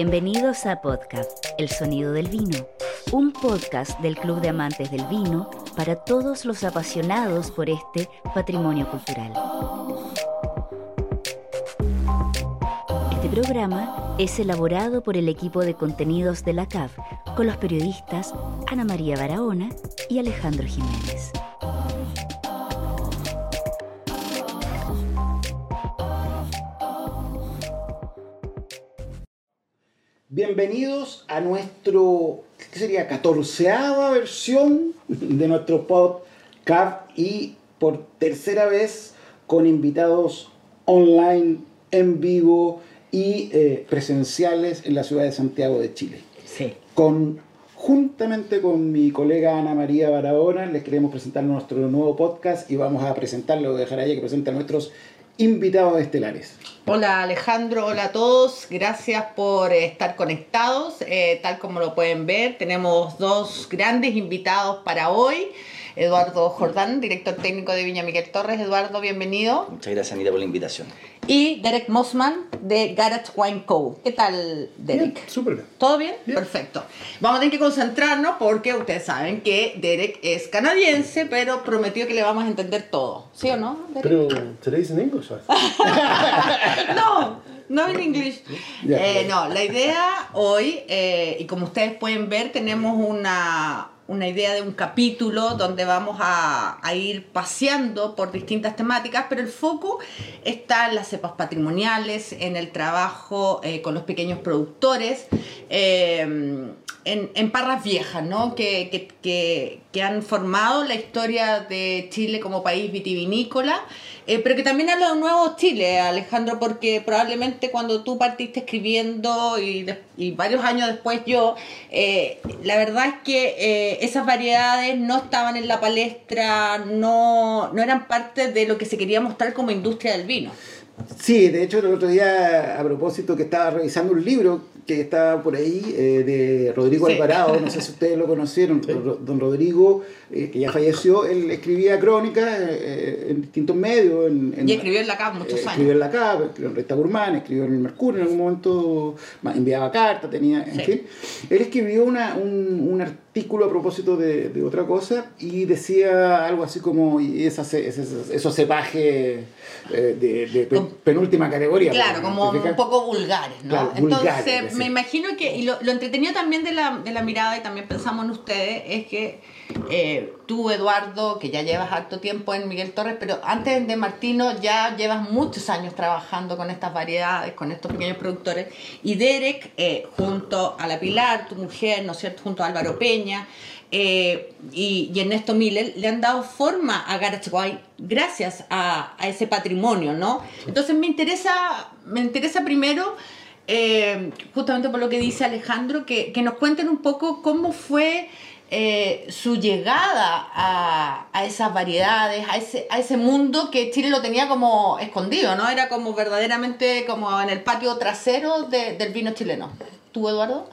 Bienvenidos a Podcast, El Sonido del Vino, un podcast del Club de Amantes del Vino para todos los apasionados por este patrimonio cultural. Este programa es elaborado por el equipo de contenidos de la CAF con los periodistas Ana María Barahona y Alejandro Jiménez. Bienvenidos a nuestro, ¿qué sería? Catorceava versión de nuestro podcast y por tercera vez con invitados online, en vivo y eh, presenciales en la ciudad de Santiago de Chile. Sí. Con, juntamente con mi colega Ana María Barahona les queremos presentar nuestro nuevo podcast y vamos a presentarlo, dejar a ella que presente a nuestros invitados estelares. Hola Alejandro, hola a todos, gracias por estar conectados. Eh, tal como lo pueden ver, tenemos dos grandes invitados para hoy. Eduardo Jordán, director técnico de Viña Miguel Torres. Eduardo, bienvenido. Muchas gracias Anita por la invitación. Y Derek Mossman de Garage Wine Co. ¿Qué tal, Derek? Bien, súper bien. ¿Todo bien? Perfecto. Vamos a tener que concentrarnos porque ustedes saben que Derek es canadiense, pero prometió que le vamos a entender todo. ¿Sí o no? Derek? Pero today's in English, no, no en inglés. Eh, no, la idea hoy, eh, y como ustedes pueden ver, tenemos una, una idea de un capítulo donde vamos a, ir paseando por distintas temáticas, pero el foco está en las cepas patrimoniales, en el trabajo eh, con los pequeños productores. eh, en, en Parras Viejas, ¿no? Que, que, que, han formado la historia de Chile como país vitivinícola, eh, pero que también habla de un nuevo Chile, Alejandro, porque probablemente cuando tú partiste escribiendo y, de- y varios años después yo, eh, la verdad es que eh, esas variedades no estaban en la palestra, no, no eran parte de lo que se quería mostrar como industria del vino. Sí, de hecho el otro día, a propósito, que estaba revisando un libro que estaba por ahí, eh, de Rodrigo Sí. Alvarado, no sé si ustedes lo conocieron, Ro- don Rodrigo, eh, que ya falleció, él escribía crónicas eh, en distintos medios. En, en- Y escribió en la CAP muchos eh, años. Escribió en la CAP, escribió en Resta Gourmand, escribió en el Mercurio, en algún momento enviaba cartas, tenía, en Sí. fin. Él escribió una, un, un artículo a propósito de, de otra cosa y decía algo así como, y esos cepajes eh, de, de penúltima categoría. Claro, como un poco vulgares, ¿no? Claro, Entonces, vulgares, me imagino que, y lo, lo entretenido también de la, de la mirada, y también pensamos en ustedes, es que eh, tú, Eduardo, que ya llevas harto tiempo en Miguel Torres, pero antes de Martino ya llevas muchos años trabajando con estas variedades, con estos pequeños productores, y Derek, eh, junto a la Pilar, tu mujer, ¿no es cierto?, junto a Álvaro Peña, eh, y, Ernesto Miller le han dado forma a Wine gracias a, ese patrimonio, ¿no? Entonces me interesa, me interesa primero, justamente por lo que dice Alejandro, que nos cuenten un poco cómo fue eh, su llegada a, a esas variedades, a ese, a ese mundo que Chile lo tenía como escondido, ¿no? Era como verdaderamente como en el patio trasero de- del vino chileno. ¿Tú, Eduardo?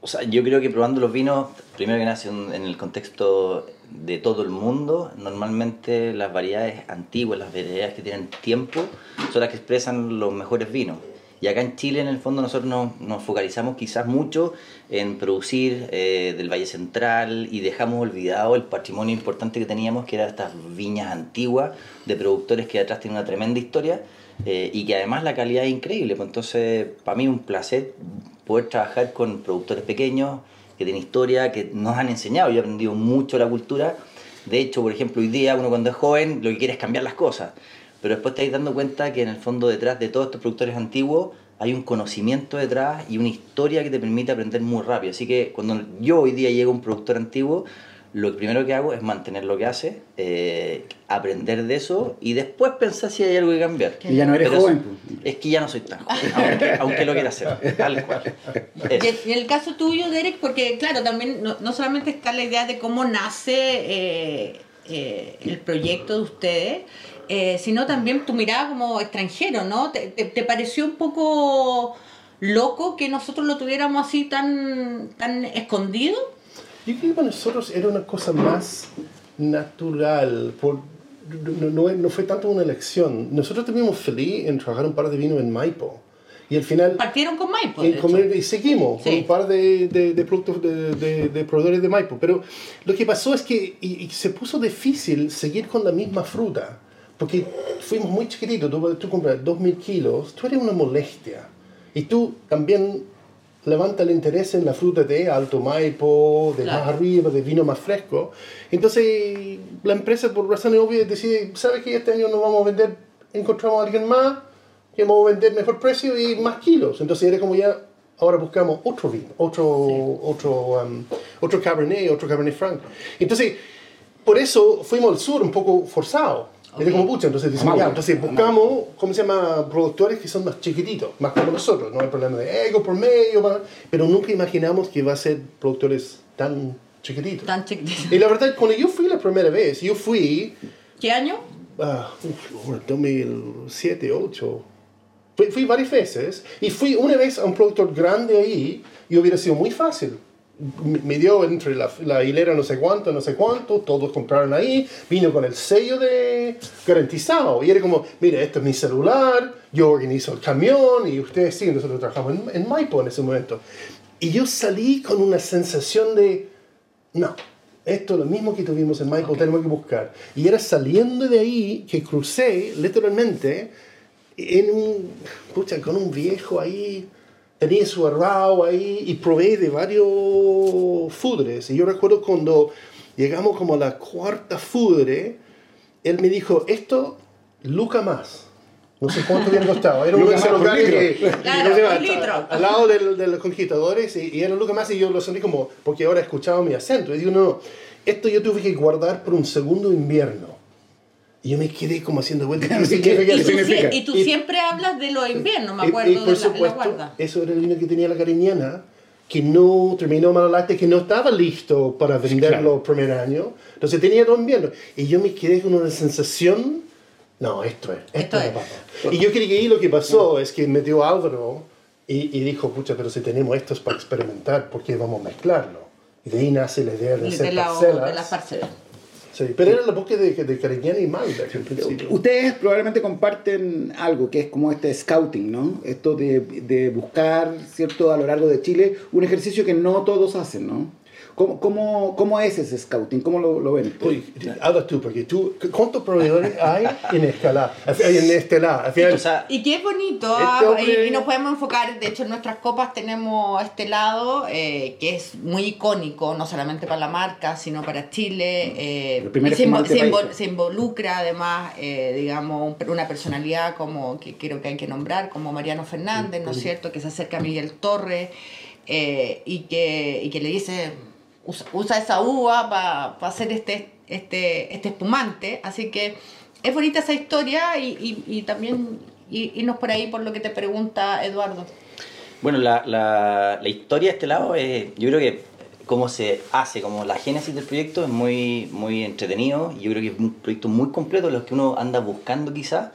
O sea, yo creo que probando los vinos, primero que nada, en en el contexto de todo el mundo, normalmente las variedades antiguas, las variedades que tienen tiempo, son las que expresan los mejores vinos. Y acá en Chile, en el fondo, nosotros nos, focalizamos quizás mucho en producir eh, del Valle Central y dejamos olvidado el patrimonio importante que teníamos, que eran estas viñas antiguas de productores que detrás tienen una tremenda historia eh, y que además la calidad es increíble. Pues entonces, para mí es un placer poder trabajar con productores pequeños que tienen historia, que nos han enseñado. Yo he aprendido mucho la cultura. De hecho, por ejemplo, hoy día uno cuando es joven lo que quiere es cambiar las cosas. Pero después te vais dando cuenta que en el fondo detrás de todos estos productores antiguos hay un conocimiento detrás y una historia que te permite aprender muy rápido. Así que cuando yo hoy día llego a un productor antiguo, lo primero que hago es mantener lo que hace, eh, aprender de eso y después pensar si hay algo que cambiar. Y ya no eres Pero joven. es- pues. Es que ya no soy tan joven, aunque, aunque lo quiera hacer, tal cual. Y en el caso tuyo, Derek, porque claro, también no, no solamente está la idea de cómo nace eh, eh, el proyecto de ustedes, eh, sino también tu mirada como extranjero, ¿no? ¿Te, te, te pareció un poco loco que nosotros lo tuviéramos así tan, tan escondido? Yo creo que para nosotros era una cosa más natural, por, no, no, no fue tanto una elección. Nosotros estuvimos feliz en trabajar un par de vinos en Maipo, Y al final... Partieron con Maipo. Y, de comer- y seguimos con Sí. un par de, de- de productos de, de- de proveedores de Maipo. Pero lo que pasó es que y- y se puso difícil seguir con la misma fruta. Porque fuimos muy chiquititos. Tú, tú compras 2.000 kilos, tú eres una molestia. Y tú también levanta el interés en la fruta de Alto Maipo, de Claro. más arriba, de vino más fresco. Entonces la empresa por razones obvias decide, ¿sabes que este año no vamos a vender? Encontramos a alguien más que vamos a vender mejor precio y más kilos. Entonces era como ya, ahora buscamos otro vino, otro, otro, um, otro Cabernet, otro Cabernet Franc. Entonces, por eso fuimos al sur un poco forzado. Era como pucha, entonces decimos, ya, entonces buscamos, ¿cómo se llama? Productores que son más chiquititos, más como nosotros, no hay problema de ego por medio, más- pero nunca imaginamos que iba a ser productores tan chiquititos. Tan chiquitito. Y la verdad, cuando yo fui la primera vez, yo fui, ¿Qué año? ah, uf, bueno, 2007, 2008, fui, fui varias veces, y fui una vez a un productor grande ahí, y hubiera sido muy fácil. Dio entre la, la hilera no sé cuánto, no sé cuánto, todos compraron ahí, vino con el sello de garantizado, y era como, mira, esto es mi celular, yo organizo el camión, y ustedes sí, nosotros trabajamos en, en Maipo en ese momento. Y yo salí con una sensación de, no, esto es lo mismo que tuvimos en Maipo, tenemos que buscar. Y era saliendo de ahí que crucé literalmente en un, pucha, con un viejo ahí, tenía su arrao ahí y probé de varios fudres. Y yo recuerdo cuando llegamos como a la cuarta fudre, él me dijo, esto, Luca más. No sé cuánto había costado. Era por lugares que. Claro, no sé, por al- litro. al lado del- de los conquistadores y, y era Luca más y yo lo sentí como, porque ahora escuchaba mi acento. Y digo, no, no, esto yo tuve que guardar por un segundo invierno. Y yo me quedé como haciendo vueltas. ¿Qué significa Y tú, significa? y tú Y- siempre hablas de los inviernos, me acuerdo y, de por la, en la supuesto, guarda. eso era el vino que tenía la cariñana, que no terminó Malolacte, que no estaba listo para venderlo el primer año. Entonces tenía dos inviernos. Y yo me quedé con una sensación, no, esto es, esto, Esto es. Y yo creo que ahí lo que pasó es que metió Álvaro y, y dijo, pucha, pero si tenemos estos para experimentar, ¿por qué vamos a mezclarlo? Y de ahí nace la idea de De, hacer la- parcelas. de las parcelas. Sí, pero era la búsqueda de, de Cariñana y principio. Ustedes probablemente comparten algo que es como este scouting, ¿no? Esto de, de buscar, ¿cierto?, a lo largo de Chile, un ejercicio que no todos hacen, ¿no? ¿Cómo, cómo, cómo es ese scouting? ¿Cómo lo, lo ven? Oye, habla tú, porque tú, ¿cuántos proveedores hay en Escalá? En Estelá. Al final, O sea, Y qué bonito, Este ah, hombre- y, y nos podemos enfocar, de hecho en nuestras copas tenemos este lado eh, que es muy icónico, no solamente para la marca, sino para Chile. eh, y se, invo- espumante se invo- país. se involucra además, eh, digamos, un- una personalidad como que creo que hay que nombrar, como Mariano Fernández, ¿no es cierto?, que se acerca a Miguel Torres eh, y, que, y que le dice, usa, esa uva para hacer este, este, este espumante, así que es bonita esa historia y, y, también irnos por ahí por lo que te pregunta Eduardo. Bueno, la, la, la historia de este lado, es, yo creo que cómo se hace, como la génesis del proyecto es muy, muy entretenido. Yo creo que es un proyecto muy completo, los que uno anda buscando quizás,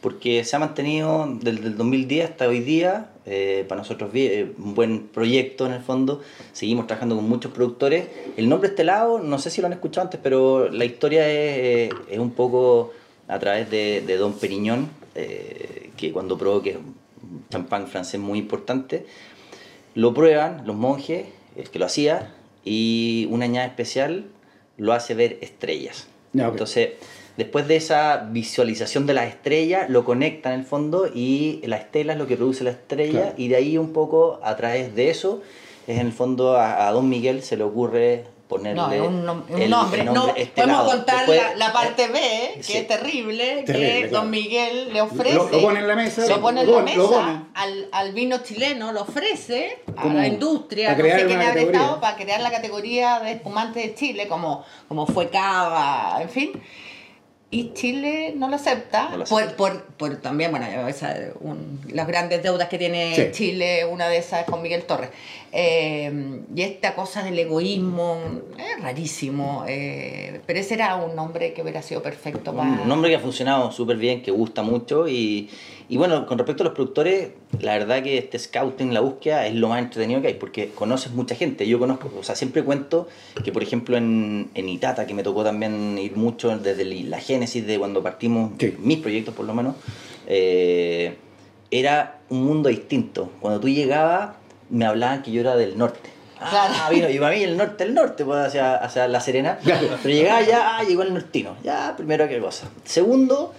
porque se ha mantenido desde el 2010 hasta hoy día, eh, para nosotros eh, un buen proyecto en el fondo, seguimos trabajando con muchos productores. El nombre de este lado, no sé si lo han escuchado antes, pero la historia es, eh, es un poco a través de, de Don Periñón, eh, que cuando probó que es un champán francés muy importante, lo prueban los monjes, el que lo hacía, y una añada especial lo hace ver estrellas. Ya, ok. Entonces, después de esa visualización de las estrellas, lo conecta en el fondo y la estela es lo que produce la estrella, Claro. y de ahí un poco, a través de eso, es en el fondo a, a Don Miguel se le ocurre ponerle No, un, nom- un el- nombre. el no, nombre podemos estelado. contar Después- la, la parte B, que sí. es terrible, Terrible, que claro. Don Miguel le ofrece. Lo- lo pone en la mesa, Lo lo- pone en lo- la lo mesa pone. al, al vino chileno, lo ofrece a la industria, para no crear sé quién habrá estado, para crear la categoría de espumante de Chile, como, como fue Cava, en fin. Y Chile no lo acepta, No lo por, acepta. por, por también, bueno, esa, un- las grandes deudas que tiene Sí. Chile, una de esas es con Miguel Torres. Eh, y esta cosa del egoísmo, es rarísimo, eh, pero ese era un nombre que hubiera sido perfecto para... Un nombre que ha funcionado súper bien, que gusta mucho y, y bueno, con respecto a los productores, la verdad que este scouting, la búsqueda, es lo más entretenido que hay porque conoces mucha gente. Yo conozco, o sea, siempre cuento que por ejemplo en, en Itata, que me tocó también ir mucho desde la génesis de cuando partimos, Sí. mis proyectos por lo menos, eh, era un mundo distinto. Cuando tú llegabas, me hablaban que yo era del norte. Claro. Ah, vino, y para mí el norte, el norte, pues hacia, hacia La Serena. Pero llegaba ya, ah, llegó el nortino. Ya, primero qué cosa. Segundo,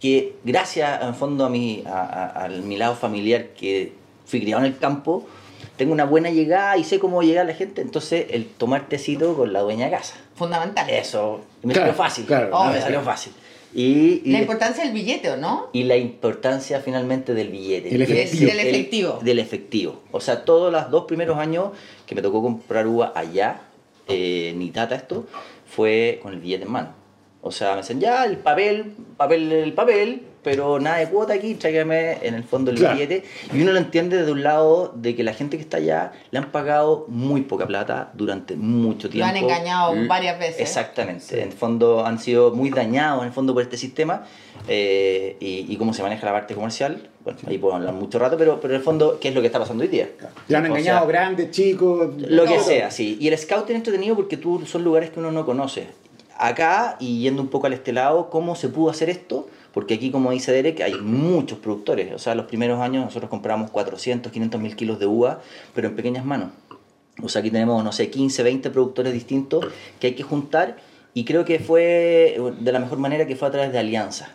que gracias en fondo a mi, a, a- a mi lado familiar, que fui criado en el campo, tengo una buena llegada y sé cómo llegar a la gente, entonces el tomar tecito con la dueña de casa. Fundamental. Eso, me Claro, salió fácil. claro. Me salió fácil. Y, y, La importancia del billete, ¿o no? y la importancia finalmente del billete. El efectivo. Del efectivo. del efectivo. O sea, todos los dos primeros años que me tocó comprar uva allá, eh, ni tata esto, fue con el billete en mano. O sea, me dicen, ya, el papel, papel, el papel, pero nada de cuota aquí, tráigame en el fondo el Claro. billete. Y uno lo entiende desde un lado de que la gente que está allá le han pagado muy poca plata durante mucho Lo tiempo. han engañado L- varias veces. Exactamente. En el fondo han sido muy dañados en el fondo por este sistema eh, y, y cómo se maneja la parte comercial. Bueno, ahí puedo hablar mucho rato, pero, pero en el fondo, ¿qué es lo que está pasando hoy día? Ya han O engañado sea, grandes, chicos. lo que sea, sí. Y el scouting es entretenido porque tú son lugares que uno no conoce. Acá, y yendo un poco al este lado, ¿cómo se pudo hacer esto? Porque aquí, como dice Derek, hay muchos productores. O sea, los primeros años nosotros compramos 400, 500 mil kilos de uva, pero en pequeñas manos. O sea, aquí tenemos, no sé, 15, 20 productores distintos que hay que juntar. Y creo que fue de la mejor manera que fue a través de alianzas.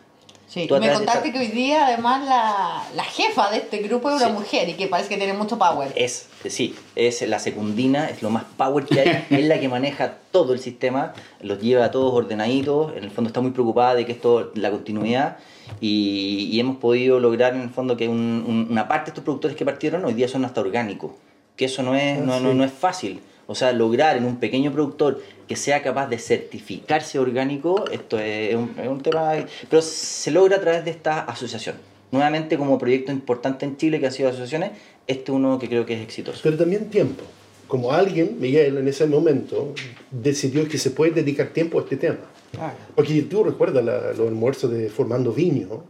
Sí, Tú me contaste esta- que hoy día además la, la jefa de este grupo es una Sí. mujer y que parece que tiene mucho power. Es, sí, es la secundina, es lo más power que hay, es la que maneja todo el sistema, los lleva a todos ordenaditos, en el fondo está muy preocupada de que esto, la continuidad, y, y hemos podido lograr en el fondo que un- un- una parte de estos productores que partieron hoy día son hasta orgánicos, que eso no es, no, no, no es fácil. O sea, lograr en un pequeño productor que sea capaz de certificarse orgánico, esto es un, es un tema, pero se logra a través de esta asociación. Nuevamente, como proyecto importante en Chile que han sido asociaciones, este es uno que creo que es exitoso. Pero también tiempo. Como alguien, Miguel, en ese momento, decidió que se puede dedicar tiempo a este tema. Porque tú recuerdas la- los almuerzos de Formando Viño.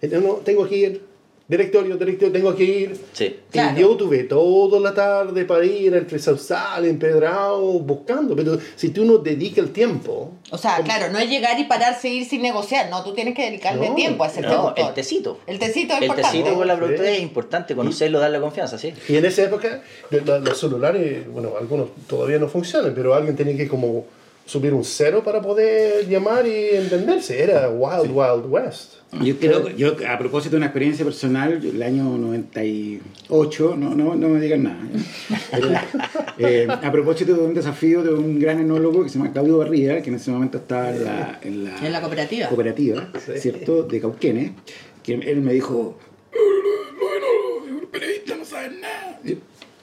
Entonces, no, tengo que ir, directorio, directorio, tengo que ir. Sí. Claro. Y yo tuve toda la tarde para ir entre Sausal, Empedrado, buscando. Pero si tú no dedicas el tiempo, O sea, claro, no es llegar y pararse e ir sin negociar, no, tú tienes que dedicarle No, tiempo a ese No, productor. el tecito. El tecito es El importante. tecito con la Sí. productora es importante, conocerlo, darle confianza, sí. Y en esa época los celulares, bueno, algunos todavía no funcionan, pero alguien tenía que como subir un cero para poder llamar y entenderse. Era Wild Wild West. Yo creo, yo a propósito de una experiencia personal, yo el año 98, no, no, no me digan nada. Pero, eh, a propósito de un desafío de un gran enólogo que se llama Claudio Barriga, que en ese momento estaba en la, en la, En la cooperativa. cooperativa, Sí. ¿cierto? De Cauquenes, que él me dijo, los enólogos, los periodistas no saben nada.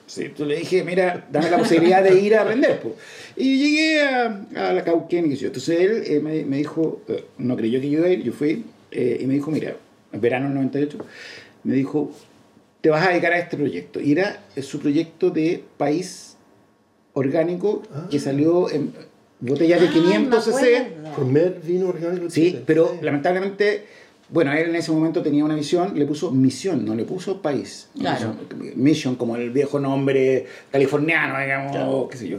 Sí, entonces le dije, mira, dame la posibilidad de ir a aprender. po. Y llegué a, a la yo. Entonces él eh, me, me dijo, eh, no creyó que yo iba a ir, yo fui, eh, y me dijo, mira, en verano del 98, me dijo, te vas a dedicar a este proyecto. Y era eh, su proyecto de país orgánico que salió en botellas de Ah, 500 me cc. Primer vino orgánico. Sí, pero lamentablemente, bueno, él en ese momento tenía una visión, le puso misión, no le puso país. Claro. Mission, como el viejo nombre californiano, digamos, qué sé yo.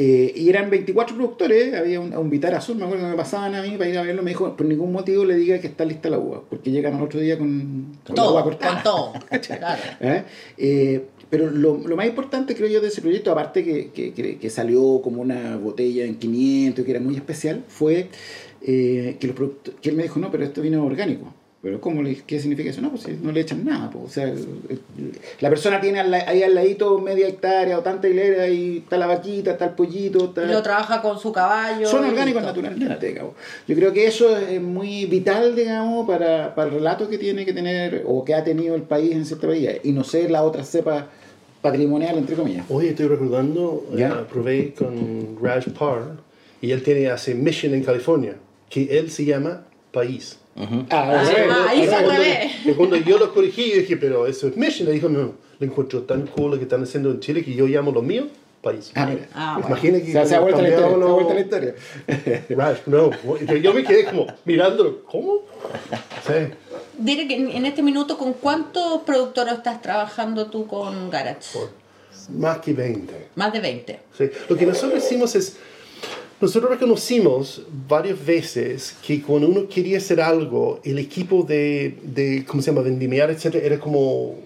Eh, y eran 24 productores, había un, un Vitar Azul, me acuerdo que me pasaban a mí para ir a verlo, me dijo, por ningún motivo le diga que está lista la uva, porque llegan al otro día con, con la Todo, uva cortada. con todo. ¿Eh? Eh, pero lo, lo más importante, creo yo, de ese proyecto, aparte que, que, que- que salió como una botella en 500, que era muy especial, fue eh, que, los que él me dijo, no, pero esto vino orgánico. Pero ¿cómo le, ¿qué significa eso? No, pues no le echan nada. Pues, o sea, la persona tiene ahí al ladito media hectárea o tanta hilera y está la vaquita, está el pollito, está... Y lo trabaja con su caballo. Son orgánicos listo. naturalmente, digamos. Yo creo que eso es muy vital, digamos, para, para el relato que tiene que tener o que ha tenido el país en cierta medida. Y no ser la otra cepa patrimonial, entre comillas. Hoy estoy recordando, ¿Ya? eh, probé con Raj Par y él tiene hace Mission en California, que él se llama País. Ujú. Ah, Ah, sí. ahí se cuando, cuando yo lo corregí, yo dije, pero eso es Mission. Le dijo, no, lo encuentro tan cool lo que están haciendo en Chile que yo llamo lo mío País. Ah, mira. Ah, bueno. Imagina que O sea, se ha vuelto la historia. los- vuelto la historia. Raj, no. Yo me quedé como mirándolo. ¿Cómo? Sí. Diré que en, este minuto, ¿con cuántos productores estás trabajando tú con Garage? Más que 20. Más de 20. Sí. Lo que nosotros hicimos es, Nosotros reconocimos varias veces que cuando uno quería hacer algo, el equipo de, de ¿cómo se llama?, vendimiar, etcétera, era como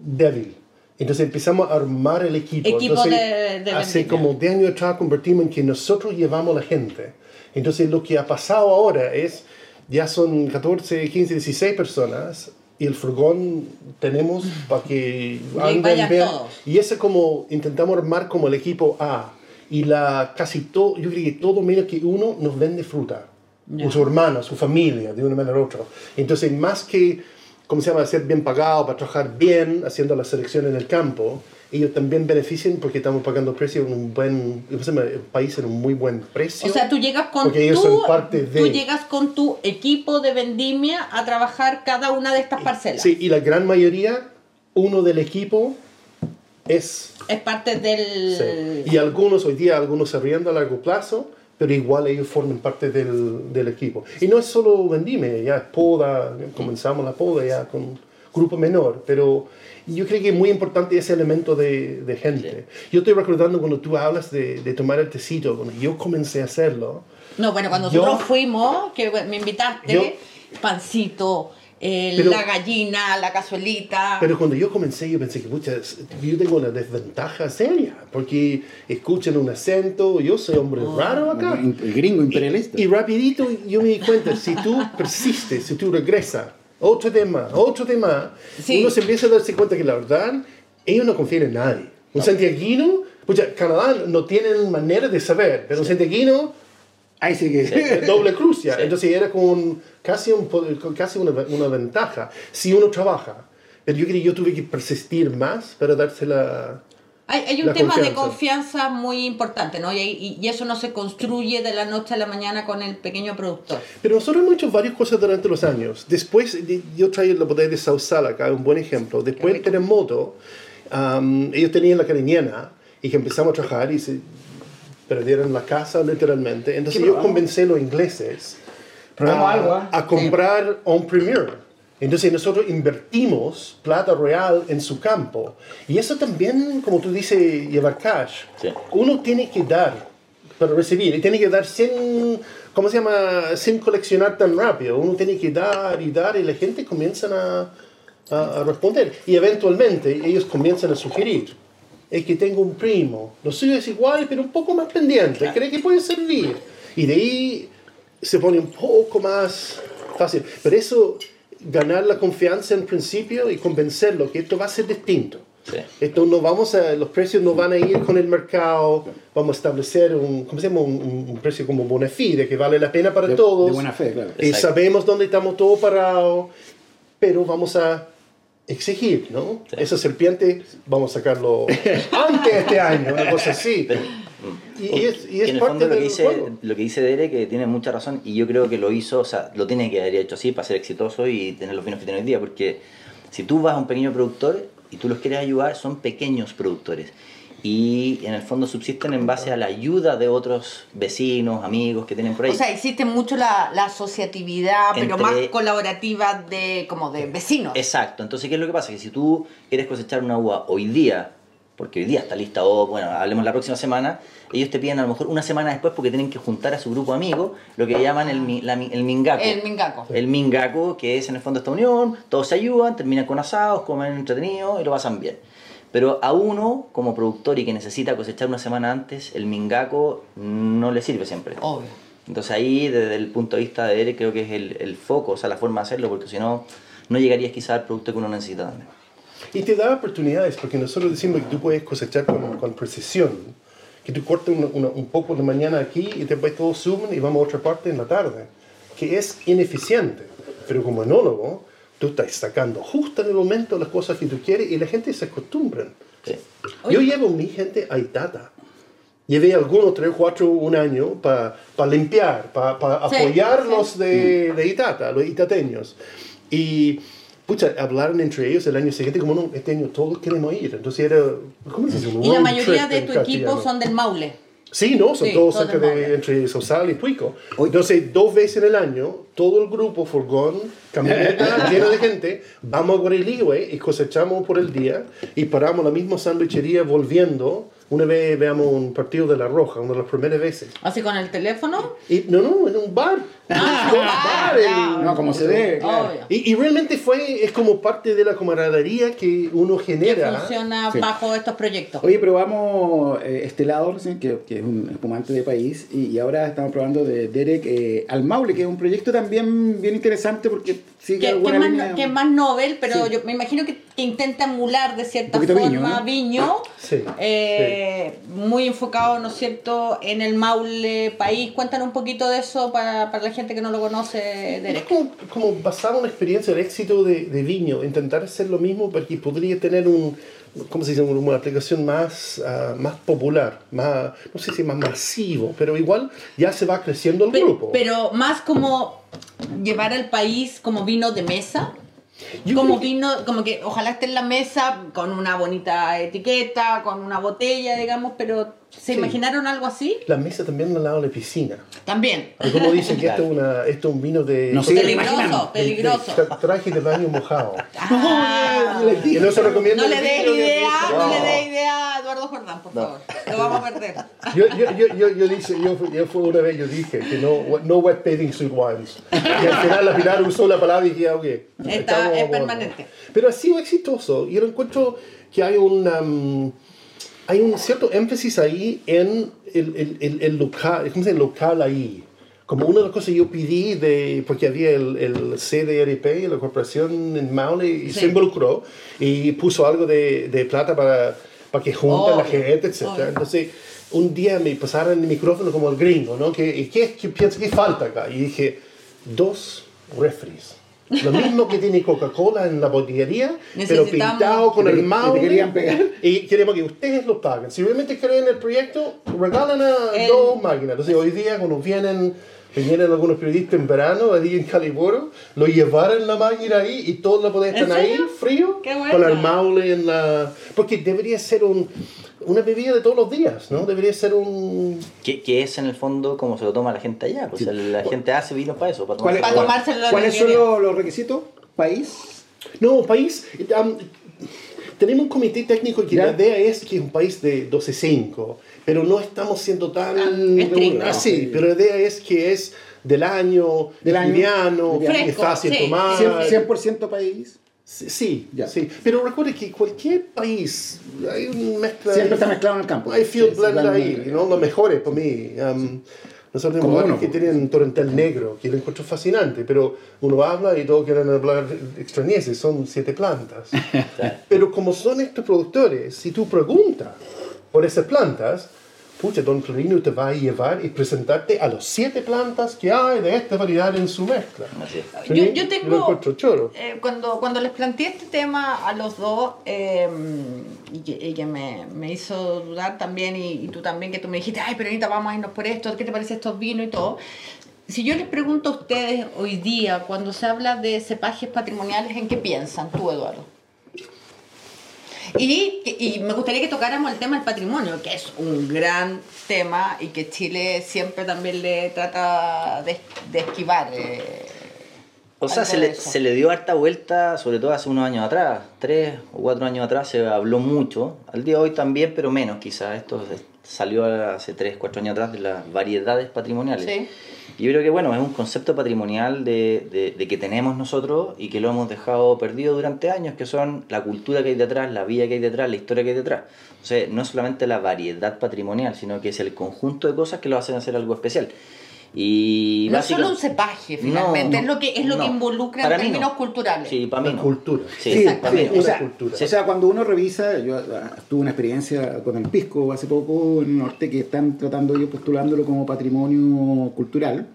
débil. Entonces empezamos a armar el equipo. Equipo Entonces, de- de hace como 10 años atrás convertimos en que nosotros llevamos a la gente. Entonces lo que ha pasado ahora es, ya son 14, 15, 16 personas y el furgón tenemos para que anden, todos. Y ese como intentamos armar como el equipo A. Y la casi todo, yo creo que todo menos que uno nos vende fruta. Ya. O su hermano, su familia, de una manera u otra. Entonces, más que, ¿cómo se llama?, ser bien pagado para trabajar bien, haciendo la selección en el campo, ellos también benefician porque estamos pagando precio en un buen, el país en un muy buen precio. O sea, tú llegas con ellos son parte de- tú llegas con tu equipo de vendimia a trabajar cada una de estas parcelas. Sí, y la gran mayoría, uno del equipo es Es parte del... Sí. Y algunos, hoy día, algunos se ríen a largo plazo, pero igual ellos forman parte del, del equipo. Y no es solo vendime, ya es poda, comenzamos la poda ya con grupo menor, pero yo creo que es muy importante ese elemento de, de gente. Yo estoy recordando cuando tú hablas de, de tomar el tecito, cuando yo comencé a hacerlo, No, bueno, cuando Yo- nosotros fuimos, que me invitaste, Yo- pancito, eh, Pero- la gallina, la cazuelita. Pero cuando yo comencé, yo pensé que pucha, yo tengo una desventaja seria, porque escuchan un acento, yo soy hombre raro acá. El gringo imperialista. Y, y rapidito yo me di cuenta, si tú persistes, si tú regresas, otro tema, otro tema, Sí. uno se empieza a darse cuenta que la verdad, ellos no confían en nadie. Un santiaguino, pucha, Canadá no tienen manera de saber, pero un santiaguino Ahí sí que. es doble crucia. Sí. Entonces era como un- casi, un, casi una, una ventaja si uno trabaja. Pero yo creo que yo tuve que persistir más para dársela... Hay, hay un La tema de confianza. muy importante, ¿no? Y, y- y eso no se construye de la noche a la mañana con el pequeño productor. Pero nosotros hemos hecho varias cosas durante los años. Después, de- yo traigo la bodega de Sausal acá, un buen ejemplo. Después del terremoto, am, ellos tenían la cariñena y que empezamos a trabajar y se perdieron la casa literalmente. Entonces ¿Qué yo convencí a los ingleses A, algo, ¿ah? a comprar un Premier. Entonces nosotros invertimos plata real en su campo. Y eso también, como tú dices, llevar cash. Sí. Uno tiene que dar para recibir. Y tiene que dar sin, ¿cómo se llama? Sin coleccionar tan rápido. Uno tiene que dar y dar y la gente comienza a, a- a responder. Y eventualmente ellos comienzan a sugerir. Es que tengo un primo. Lo suyo es igual, pero un poco más pendiente. Cree que puede servir. Y de ahí se pone un poco más fácil. Pero eso, ganar la confianza en principio y convencerlo que esto va a ser distinto. Sí. Esto no vamos a, los precios no van a ir con el mercado, vamos a establecer un, ¿cómo se llama? Un, un- un precio como bona fide, que vale la pena para De, todos. de buena fe, claro. Y Exacto. sabemos dónde estamos todos parados, pero vamos a exigir, ¿no? Sí. Esa serpiente, vamos a sacarlo antes de este año, una cosa así. Y, y es, y es en el parte fondo lo que dice juego. lo que dice Dere que tiene mucha razón y yo creo que lo hizo, o sea, lo tiene que haber hecho así para ser exitoso y tener los vinos que tiene hoy día, porque si tú vas a un pequeño productor y tú los quieres ayudar, son pequeños productores y en el fondo subsisten en base a la ayuda de otros vecinos, amigos que tienen por ahí. O sea, existe mucho la, la asociatividad, pero más colaborativa de como de vecinos. Exacto, entonces, ¿qué es lo que pasa? Que si tú quieres cosechar una uva hoy día, porque hoy día está lista, o bueno, hablemos la próxima semana, ellos te piden a lo mejor una semana después porque tienen que juntar a su grupo de amigos, lo que llaman el, la el mingaco. El mingaco. El mingaco, que es en el fondo esta unión, todos se ayudan, terminan con asados, comen entretenidos y lo pasan bien. Pero a uno, como productor y que necesita cosechar una semana antes, el mingaco no le sirve siempre. Obvio. Entonces ahí, desde el punto de vista de él, creo que es el, el foco, o sea, la forma de hacerlo, porque si no, no llegarías quizá al producto que uno necesita también. Y te da oportunidades, porque nosotros decimos que tú puedes cosechar con, con precisión. Que tú cortes una- una- un poco de mañana aquí y después todos suben y vamos a otra parte en la tarde. Que es ineficiente. Pero como enólogo, tú estás sacando justo en el momento las cosas que tú quieres y la gente se acostumbra. Sí. Yo llevo mi gente a Itata. Llevé algunos, tres, cuatro, un año para limpiar, para Sí, apoyarlos de, de Itata, los itateños. Y, pucha, hablaron entre ellos el año siguiente como, no, este año todos queremos ir. Entonces era, ¿cómo se dice? Y la mayoría de tu castellano. equipo son del Maule. Sí, no, son Sí, todos cerca de entre Sosal y Puico. Entonces, dos veces en el año, todo el grupo, furgón, camioneta llena de gente, vamos a Guariligüe y cosechamos por el día y paramos la misma sandwichería volviendo Una vez veamos un partido de La Roja, una de las primeras veces. Así con el teléfono. Y, no, no, en un bar. Ah, ah, No, como se debe, claro. Y, y realmente fue, es como parte de la camaradería que uno Que genera. funciona Sí. bajo estos proyectos. Oye, probamos eh, Estelado recién, que, que es un espumante de país, y, y ahora estamos probando de Derek eh, al Maule, que es un proyecto también bien interesante porque sigue que, que alguna es más, línea. que es más novel, pero Sí. yo me imagino que, que intenta emular de cierta forma Viño, Viño, ¿no? Sí, eh, muy enfocado, ¿no es cierto?, en el Maule país. Cuéntanos un poquito de eso para, para la gente que no lo conoce, Es Derek. como, como basar una experiencia del éxito de, de Viño, intentar hacer lo mismo porque podría tener un, ¿cómo se dice? Una aplicación más, ah, más popular, más, no sé si más masivo, pero igual ya se va creciendo el Pe- grupo. pero más como llevar al país como vino de mesa. Yo como que- vino, como que ojalá esté en la mesa con una bonita etiqueta, con una botella, digamos, pero ¿se Sí. imaginaron algo así? La mesa también al lado de la piscina. También. Como dicen que esto es, una, esto es un vino de... No, sí, de- Peligroso, de- peligroso. de tra- traje de baño mojado. Ah. Que no se recomienda No le des idea, no No. le des idea a Eduardo Jordán, por favor. Lo vamos a perder. Yo, yo, yo, yo, yo, dice, yo, fui- yo fue una vez, yo dije que no, no wet bathing sweet wines. Y al final, la Pilar usó la palabra y dije, ok. Está- es permanente. Pero ha sido exitoso. Y yo encuentro que hay un, um, hay un cierto énfasis ahí en el, el, el, el local, ¿cómo se dice? Local ahí. Como una de las cosas que yo pedí, de, porque había el, el CDRP, la corporación en Maule, y Sí. se involucró y puso algo de, de plata para, para que junten la Obvio, gente, etc. obvio. Entonces, un día me pasaron el micrófono como el gringo, ¿no? ¿Qué, qué, qué piensa que falta acá? Y dije, dos refries. Lo mismo que tiene Coca-Cola en la botillería, pero pintado con el mouse. querían pegar. Y queremos que ustedes lo paguen. Si realmente creen en el proyecto, regalen a El- dos máquinas. Entonces, hoy día, cuando vienen, vienen algunos periodistas en verano, ahí en Caliboro, lo llevaron la máquina ahí y todos la ¿En estar ahí, frío, bueno. con el maule en la... Porque debería ser un, una bebida de todos los días, ¿no? Debería ser un... Que, que es en el fondo como se lo toma la gente allá. O sea, la gente hace vino para eso, para ¿Cuál- tomarse Para cuál- tomárselo ¿Cuáles son los, los requisitos? ¿País? No, país... um, tenemos un comité técnico que ¿Ya? la idea es que es un país de 12-5, pero no estamos siendo tan... Ah, así, pero la idea es que es del año, Del año, liviano, liviano. es Fresco, fácil sí. tomar. 100%, 100% país. Sí, sí, Ya. sí. Pero recuerde que cualquier país, hay una mezcla... Siempre está mezclado en el campo. Hay field Sí, blend sí, ahí. ¿no? Los mejores para mí. Um, nosotros tenemos uno, que tienen torrentel negro, que lo encuentro fascinante, pero uno habla y todos quieren hablar extrañeses, son siete plantas. pero como son estos productores, si tú preguntas por esas plantas, pucha, Don Florino te va a llevar y presentarte a las siete plantas que hay de esta variedad en su mezcla. Así es. Yo, yo tengo. eh, cuando, cuando les planteé este tema a los dos, eh, y que, y que me, me hizo dudar también, y, y tú también, que tú me dijiste, ay, pero ahorita vamos a irnos por esto, ¿qué te parece estos vinos y todo? Si yo les pregunto a ustedes hoy día, cuando se habla de cepajes patrimoniales, ¿en qué piensan tú, Eduardo? Y, y me gustaría que tocáramos el tema del patrimonio, que es un gran tema y que Chile siempre también le trata de, de esquivar. eh, O sea, se le, se le dio harta vuelta, sobre todo hace unos años atrás, tres o cuatro años atrás se habló mucho, al día de hoy también, pero menos quizás, esto es- salió hace tres, cuatro años atrás de las variedades patrimoniales. Sí. Yo creo que bueno, es un concepto patrimonial de, de- de que tenemos nosotros y que lo hemos dejado perdido durante años, que son la cultura que hay detrás, la vida que hay detrás, la historia que hay detrás. O sea, no es solamente la variedad patrimonial, sino que es el conjunto de cosas que lo hacen hacer algo especial. Y No es solo un cepaje, finalmente, No, es lo que, es lo no. que involucra Para en términos culturales. Sí, para mí La cultura. Sí, Sí, para mí o, sea, cultura. o sea, cuando uno revisa, yo ah, tuve una experiencia con el pisco hace poco en el norte que están tratando ellos postulándolo como patrimonio cultural.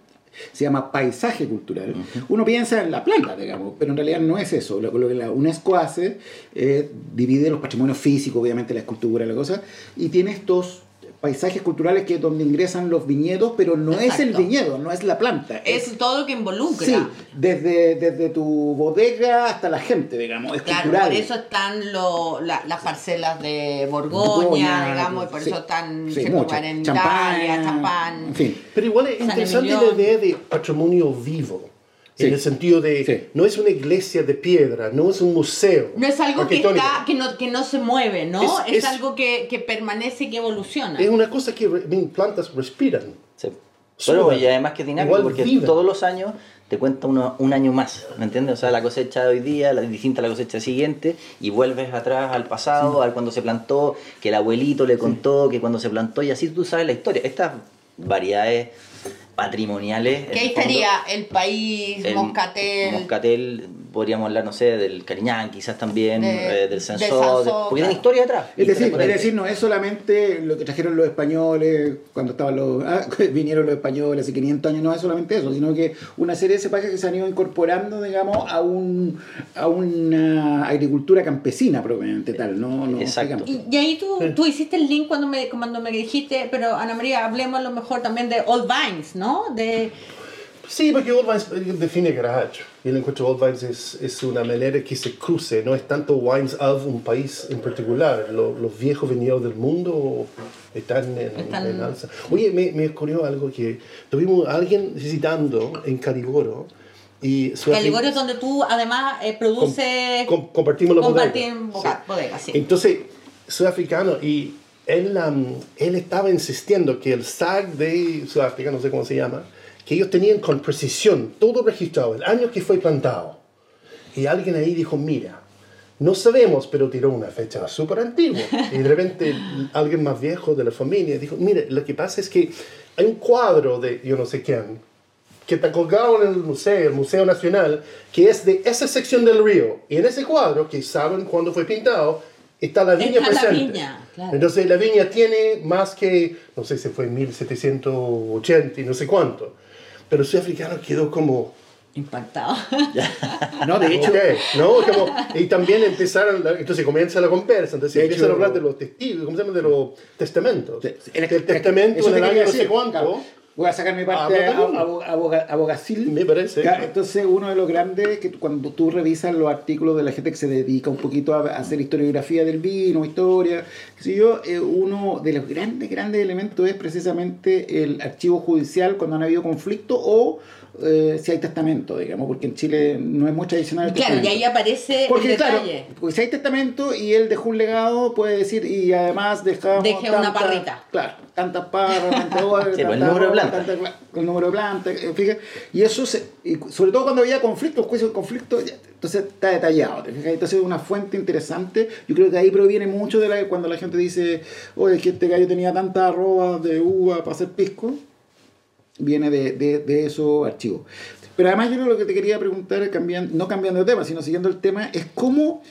Se llama paisaje cultural. Uno piensa en la planta, digamos, pero en realidad no es eso. Lo, lo que la UNESCO hace es divide los patrimonios físicos, obviamente la escultura, la cosa, y tiene estos paisajes culturales que es donde ingresan los viñedos, pero no es el Exacto. viñedo, no es la planta. Es todo lo que involucra. Sí, desde, desde tu bodega hasta la gente, digamos, es Claro, cultural. por eso están lo- la- las parcelas de Borgoña, Borgoña, digamos, y por sí. eso están Sí, en Champán, Italia, champán. En fin. Pero igual es San interesante Emilión. la idea de patrimonio vivo. Sí. En el sentido de, Sí. no es una iglesia de piedra, no es un museo. No es algo que, está, que, no, que no se mueve, ¿no? Es- Es, es- algo que, que permanece y que evoluciona. Es una cosa que re- plantas respiran. Sí. Pero y además que es dinámico Igual porque todos los años te cuenta uno, un año más, ¿me entiendes? O sea, la cosecha de hoy día la, es distinta a la cosecha siguiente y vuelves atrás al pasado, a ver cuando se plantó, que el abuelito le contó, que cuando se plantó y así tú sabes la historia. Estas variedades patrimoniales... que ahí estaría el país, el Moscatel. Moscatel, podríamos hablar, no sé, del Cariñán, quizás también, De- eh, del Sansó, de- porque tiene historia detrás. Es decir, es decir, no es solamente lo que trajeron los españoles cuando estaban los ah, vinieron los españoles hace 500 años, no es solamente eso, sino que una serie de cepajes que se han ido incorporando, digamos, a un a una agricultura campesina propiamente tal, no, no Exacto. y ahí tú, tú hiciste el link cuando me, cuando me dijiste, pero Ana María, hablemos a lo mejor también de Old Vines, ¿no? De, Sí, porque Old Vines eh, define garage. Y el encuentro Old Vines es, es una manera que se cruce, no es tanto wines of un país en particular. Lo- los viejos viñedos del mundo están en, Están- en alza. Oye, me, me ocurrió algo que tuvimos a alguien visitando en Carigoro y su Caligorio es donde tú además eh, produces... Com- compartimos la compartir bodega. boca- Sí. sí. Entonces, sudafricano y él, um, él estaba insistiendo que el SAG de Sudáfrica, no sé cómo se llama, que ellos tenían con precisión todo registrado, el año que fue plantado. Y alguien ahí dijo, mira, no sabemos, pero tiró una fecha súper antigua. Y de repente alguien más viejo de la familia dijo, mire, lo que pasa es que hay un cuadro de yo no sé quién, que está colgado en el museo, el Museo Nacional, que es de esa sección del río. Y en ese cuadro, que saben cuándo fue pintado, está la viña Está la presente. viña, claro. Entonces la viña tiene más que, no sé si fue 1780 y no sé cuánto. Pero el sudafricano quedó como, Impactado. No, de hecho, Ok, ¿no? Como- y también empezaron, la- entonces comienza la conversa, entonces De empiezan a hecho- hablar de los testigos, ¿cómo se llama? De los testamentos. el- el testamento eso en el año no sé cuánto. Voy a sacar mi parte Ah, aboga- abogacil. Me parece. Entonces, uno de los grandes es que cuando tú revisas los artículos de la gente que se dedica un poquito a, hacer historiografía del vino, historia, qué sé yo, eh, uno de los grandes, grandes elementos es precisamente el archivo judicial cuando han habido conflictos o eh, si hay testamento, digamos, porque en Chile no es muy tradicional el claro, y testamento. ahí aparece Porque el claro, detalle. porque si hay testamento y él dejó un legado, puede decir, y además dejamos Dejé una parrita. Claro, tantas parras, tantas horas, Sí, pues, el número de plantas. el número de plantas, eh, fija, y eso se, y sobre todo cuando había conflictos, juicios de conflicto, entonces está detallado, ¿te fijas? Entonces es una fuente interesante, yo creo que ahí proviene mucho de la, cuando la gente dice, oye, que este gallo tenía tantas arrobas de uva para hacer pisco, viene de, de, esos archivos. Pero además yo lo que te quería preguntar, cambiando, no cambiando de tema, sino siguiendo el tema, es cómo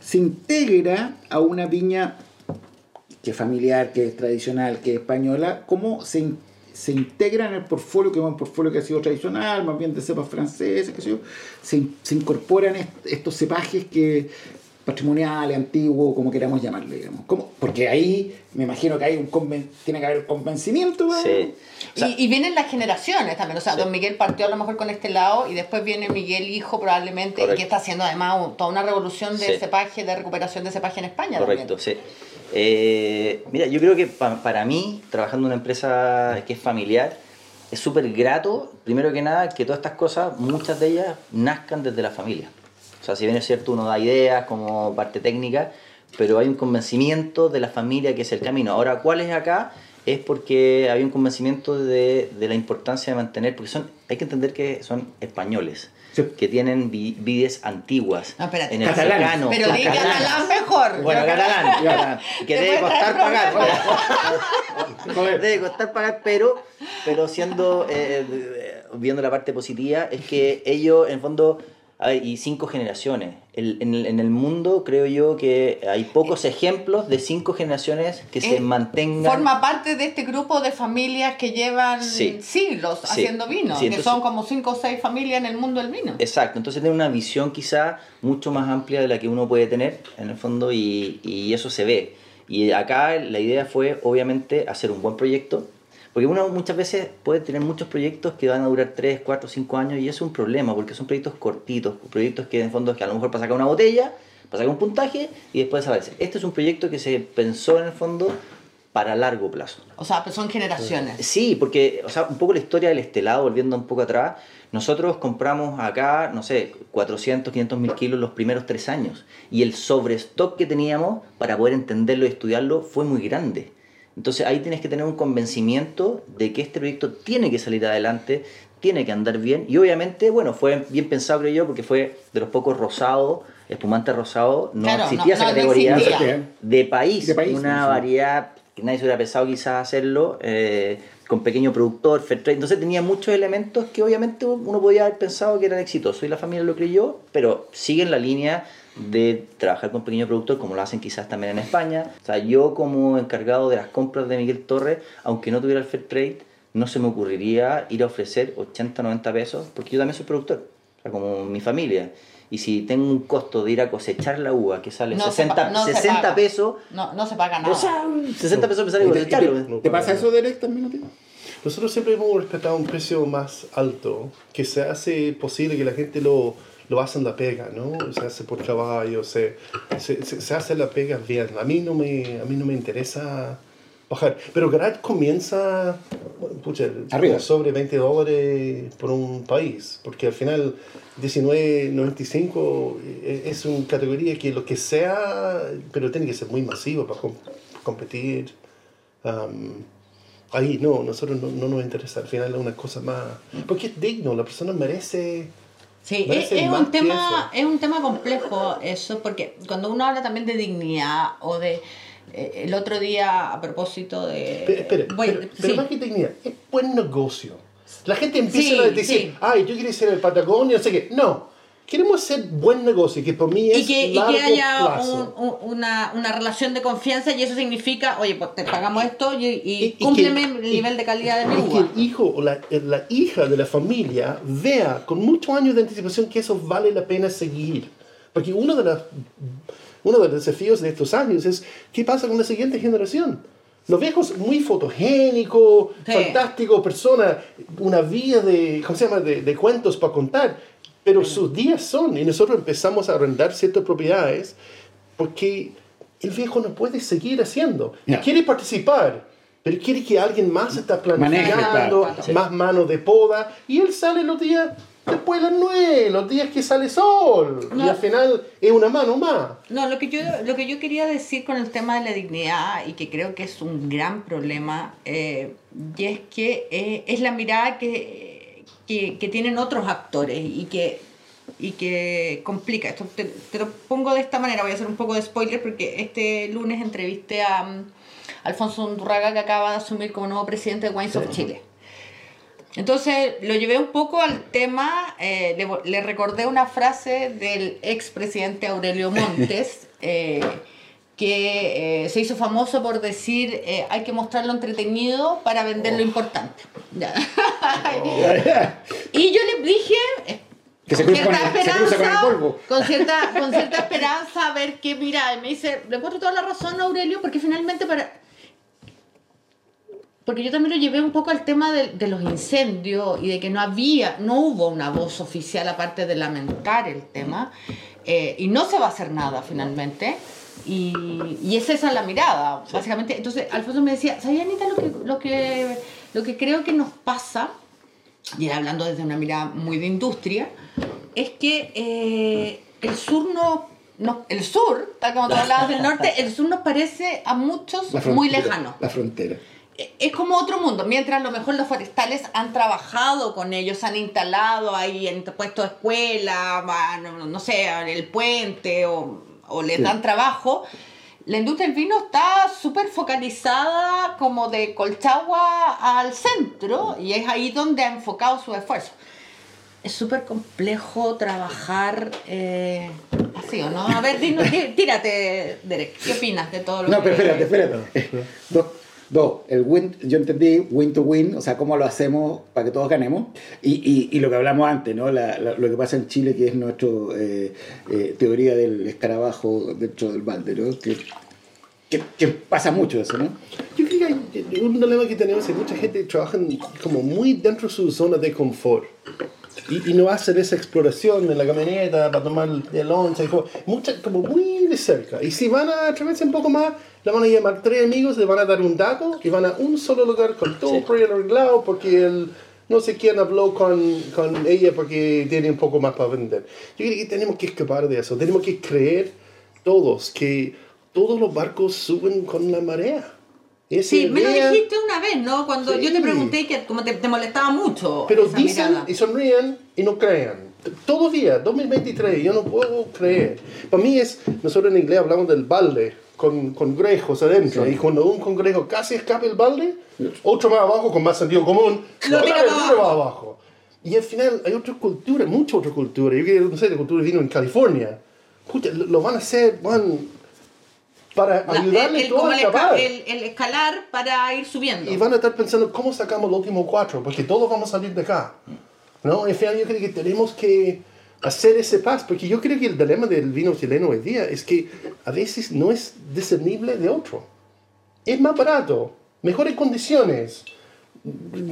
se integra a una viña que es familiar, que es tradicional, que es española, cómo se, se integra en el portfolio, que es un portfolio que ha sido tradicional, más bien de cepas francesas, yo, se, se incorporan est- estos cepajes que patrimoniales, antiguos, como queramos llamarle, digamos. ¿Cómo? Porque ahí me imagino que hay un conven- tiene que haber un convencimiento. ¿no? Sí. O sea, y, y vienen las generaciones también, o sea, don Miguel partió a lo mejor con este lado y después viene Miguel hijo probablemente, que está haciendo además un- toda una revolución de Sí. cepaje, de recuperación de cepaje en España. Correcto, también. sí. Eh, mira, yo creo que pa- para mí, trabajando en una empresa que es familiar, es súper grato, primero que nada, que todas estas cosas, muchas de ellas, nazcan desde la familia. O sea, si bien es cierto, uno da ideas como parte técnica, pero hay un convencimiento de la familia que es el camino. Ahora, ¿cuál es acá? Es porque hay un convencimiento de, de la importancia de mantener, porque son, hay que entender que son españoles, Sí. que tienen vi- vides antiguas Ah, espérate. en el Catalán. cercano. Pero di catalán mejor. Bueno, catalán, catalán. Que debe costar pagar. Debe costar pagar, pero, pero siendo, eh, eh, viendo la parte positiva, es que ellos, en el fondo, ver, y cinco generaciones. El- en, el, en el mundo creo yo que hay pocos ejemplos de cinco generaciones que se mantengan. Forma parte de este grupo de familias que llevan Sí. siglos Sí. haciendo vino, Sí, que son como cinco o seis familias en el mundo del vino. Exacto, entonces tiene una visión quizá mucho más amplia de la que uno puede tener en el fondo y, y eso se ve. Y acá la idea fue obviamente hacer un buen proyecto, porque uno muchas veces puede tener muchos proyectos que van a durar 3, 4, 5 años y eso es un problema porque son proyectos cortitos, proyectos que en el fondo es que a lo mejor para sacar una botella, para sacar un puntaje y después desaparece. Este es un proyecto que se pensó en el fondo para largo plazo. O sea, pues son generaciones. Sí, porque, o sea, un poco la historia del estelado, volviendo un poco atrás, nosotros compramos acá, no sé, 400, 500 mil kilos los primeros tres años. Y el sobrestock que teníamos para poder entenderlo y estudiarlo fue muy grande. Entonces ahí tienes que tener un convencimiento de que este proyecto tiene que salir adelante, tiene que andar bien. Y obviamente, bueno, fue bien pensado, creo yo, porque fue de los pocos rosados, espumante rosado, no Claro, existía no- esa no categoría existía. de país, De país, una sí. variedad que nadie se hubiera pensado quizás hacerlo, eh, con pequeño productor, fair trade. Entonces tenía muchos elementos que obviamente uno podía haber pensado que eran exitosos y la familia lo creyó, pero siguen la línea de trabajar con pequeño productor como lo hacen quizás también en España. O sea, yo como encargado de las compras de Miguel Torres, aunque no tuviera el fair trade, no se me ocurriría ir a ofrecer 80, 90 pesos, porque yo también soy productor, o sea, como mi familia. Y si tengo un costo de ir a cosechar la uva que sale No se 60, pa- no se 60 paga. pesos, No, no se paga nada. o sea, 60 pesos me sale ¿Te, te- cosecharlo. te pasa eso, Derek, también a ti? Nosotros siempre hemos respetado un precio más alto, que se hace posible que la gente lo, lo hace en la pega, ¿no? Se hace por caballo, se, se, se- se hace la pega bien. A mí no me, a mí no me interesa bajar. Pero Garage comienza pucha, Arriba. sobre 20 dólares por un país, porque al final 19.95 eh, es una categoría que lo que sea, pero tiene que ser muy masivo para com- competir. Um, ahí no, nosotros no, no nos interesa. Al final es una cosa más. Porque es digno, la persona merece. Sí, es, es un tema, es un tema complejo eso, porque cuando uno habla también de dignidad o de eh, el otro día a propósito de Pero, voy- pero, pero sí. más que dignidad, es buen negocio. La gente empieza Sí, a decir, sí. ay, yo quiero ser el Patagonia, no sé qué. No, queremos hacer buen negocio, que por mí es y que, y largo que haya un- un- una, una relación de confianza y eso significa, oye, pues te pagamos esto y, y, Y- y cúmpleme que- el y- nivel de calidad de mi Y que el hijo o la, la hija de la familia vea con muchos años de anticipación que eso vale la pena seguir. Porque uno de, las, uno de los desafíos de estos años es qué pasa con la siguiente generación. Los viejos muy fotogénicos, Sí. fantásticos, personas, una vía de, ¿cómo se llama? de, de cuentos para contar, pero sus días son, y nosotros empezamos a arrendar ciertas propiedades porque el viejo no puede seguir haciendo. Ya. Quiere participar, pero quiere que alguien más está planificando, claro. más mano de poda, y él sale los días después de las nueve, los días que sale sol, y No. al final es una mano más. No, lo que, yo, lo que yo quería decir con el tema de la dignidad y que creo que es un gran problema, eh, y es que eh, es la mirada que, que, que tienen otros actores y que, y que complica. Esto te, te lo pongo de esta manera, voy a hacer un poco de spoiler porque este lunes entrevisté a um, Alfonso Undurraga que acaba de asumir como nuevo presidente de Wines of Chile. Entonces lo llevé un poco al tema, eh, le recordé una frase del expresidente Aurelio Montes, eh, que eh, se hizo famoso por decir eh, hay que mostrar lo entretenido para vender Oh. lo importante. Y yo le dije, eh, se con cierta se con el esperanza, con cierta, con cierta esperanza a ver qué mira, y me dice, le encuentro toda la razón a Aurelio, porque finalmente para, porque yo también lo llevé un poco al tema de, de los incendios y de que no había, no hubo una voz oficial aparte de lamentar el tema eh, y no se va a hacer nada finalmente. Y, y es esa la mirada, básicamente. Entonces, Alfonso me decía, ¿sabes, Anita, lo que, lo, que, lo que creo que nos pasa, y hablando desde una mirada muy de industria, es que eh, el sur no, no- el sur, tal como tú hablabas del norte, el sur nos parece a muchos muy lejano La frontera. es como otro mundo, mientras a lo mejor los forestales han trabajado con ellos, han instalado ahí, han puesto escuela, va, no, no sé, el puente o, o les Sí. dan trabajo. La industria del vino está súper focalizada como de Colchagua al centro y es ahí donde ha enfocado su esfuerzo. Es súper complejo trabajar eh, así, ¿o no? A ver, dinos, tí- tírate, Derek, ¿qué opinas de todo lo No, que... pero espérate, espérate. Dos, dos. El win, yo entendí win to win, o sea, cómo lo hacemos para que todos ganemos. Y, y, lo que hablamos antes, ¿no? La- lo que pasa en Chile, que es nuestra teoría del escarabajo dentro del balde, ¿no? Que, que, pasa mucho eso, ¿no? Yo creo que hay un problema que tenemos es que mucha gente trabaja como muy dentro de su zona de confort. Y, y no hacen esa exploración en la camioneta para tomar el once, como, mucha, como muy de cerca. Y si van a atreverse un poco más, le van a llamar tres amigos, le van a dar un dato y van a un solo lugar con todo Sí. arreglado porque el no sé quién habló con, con ella porque tiene un poco más para vender. Yo creo que tenemos que escapar de eso, tenemos que creer todos que todos los barcos suben con la marea. Esa Sí, me lo dijiste una vez, ¿no? Cuando yo te Sí. pregunté que como te, te molestaba mucho Pero esa dicen mirada. y sonríen y no crean. Todavía, 2023, yo no puedo creer. Para mí es, nosotros en inglés hablamos del balde, con, con grejos adentro. Y cuando un congrejo casi escapa el balde, otro más abajo con más sentido común, Lo tira abajo. abajo. Y al final hay otra cultura, mucha otra cultura. Yo no sé, la cultura vino en California. Lo, lo van a hacer, van para La- ayudarle el, el- todo como a el, escapar. el- el escalar para ir subiendo. Y van a estar pensando, ¿cómo sacamos los últimos cuatro? Porque todos vamos a salir de acá. ¿No? Al final yo creo que tenemos que hacer ese paso, porque yo creo que el dilema del vino chileno hoy día es que a veces no es discernible de otro. Es más barato, mejores condiciones,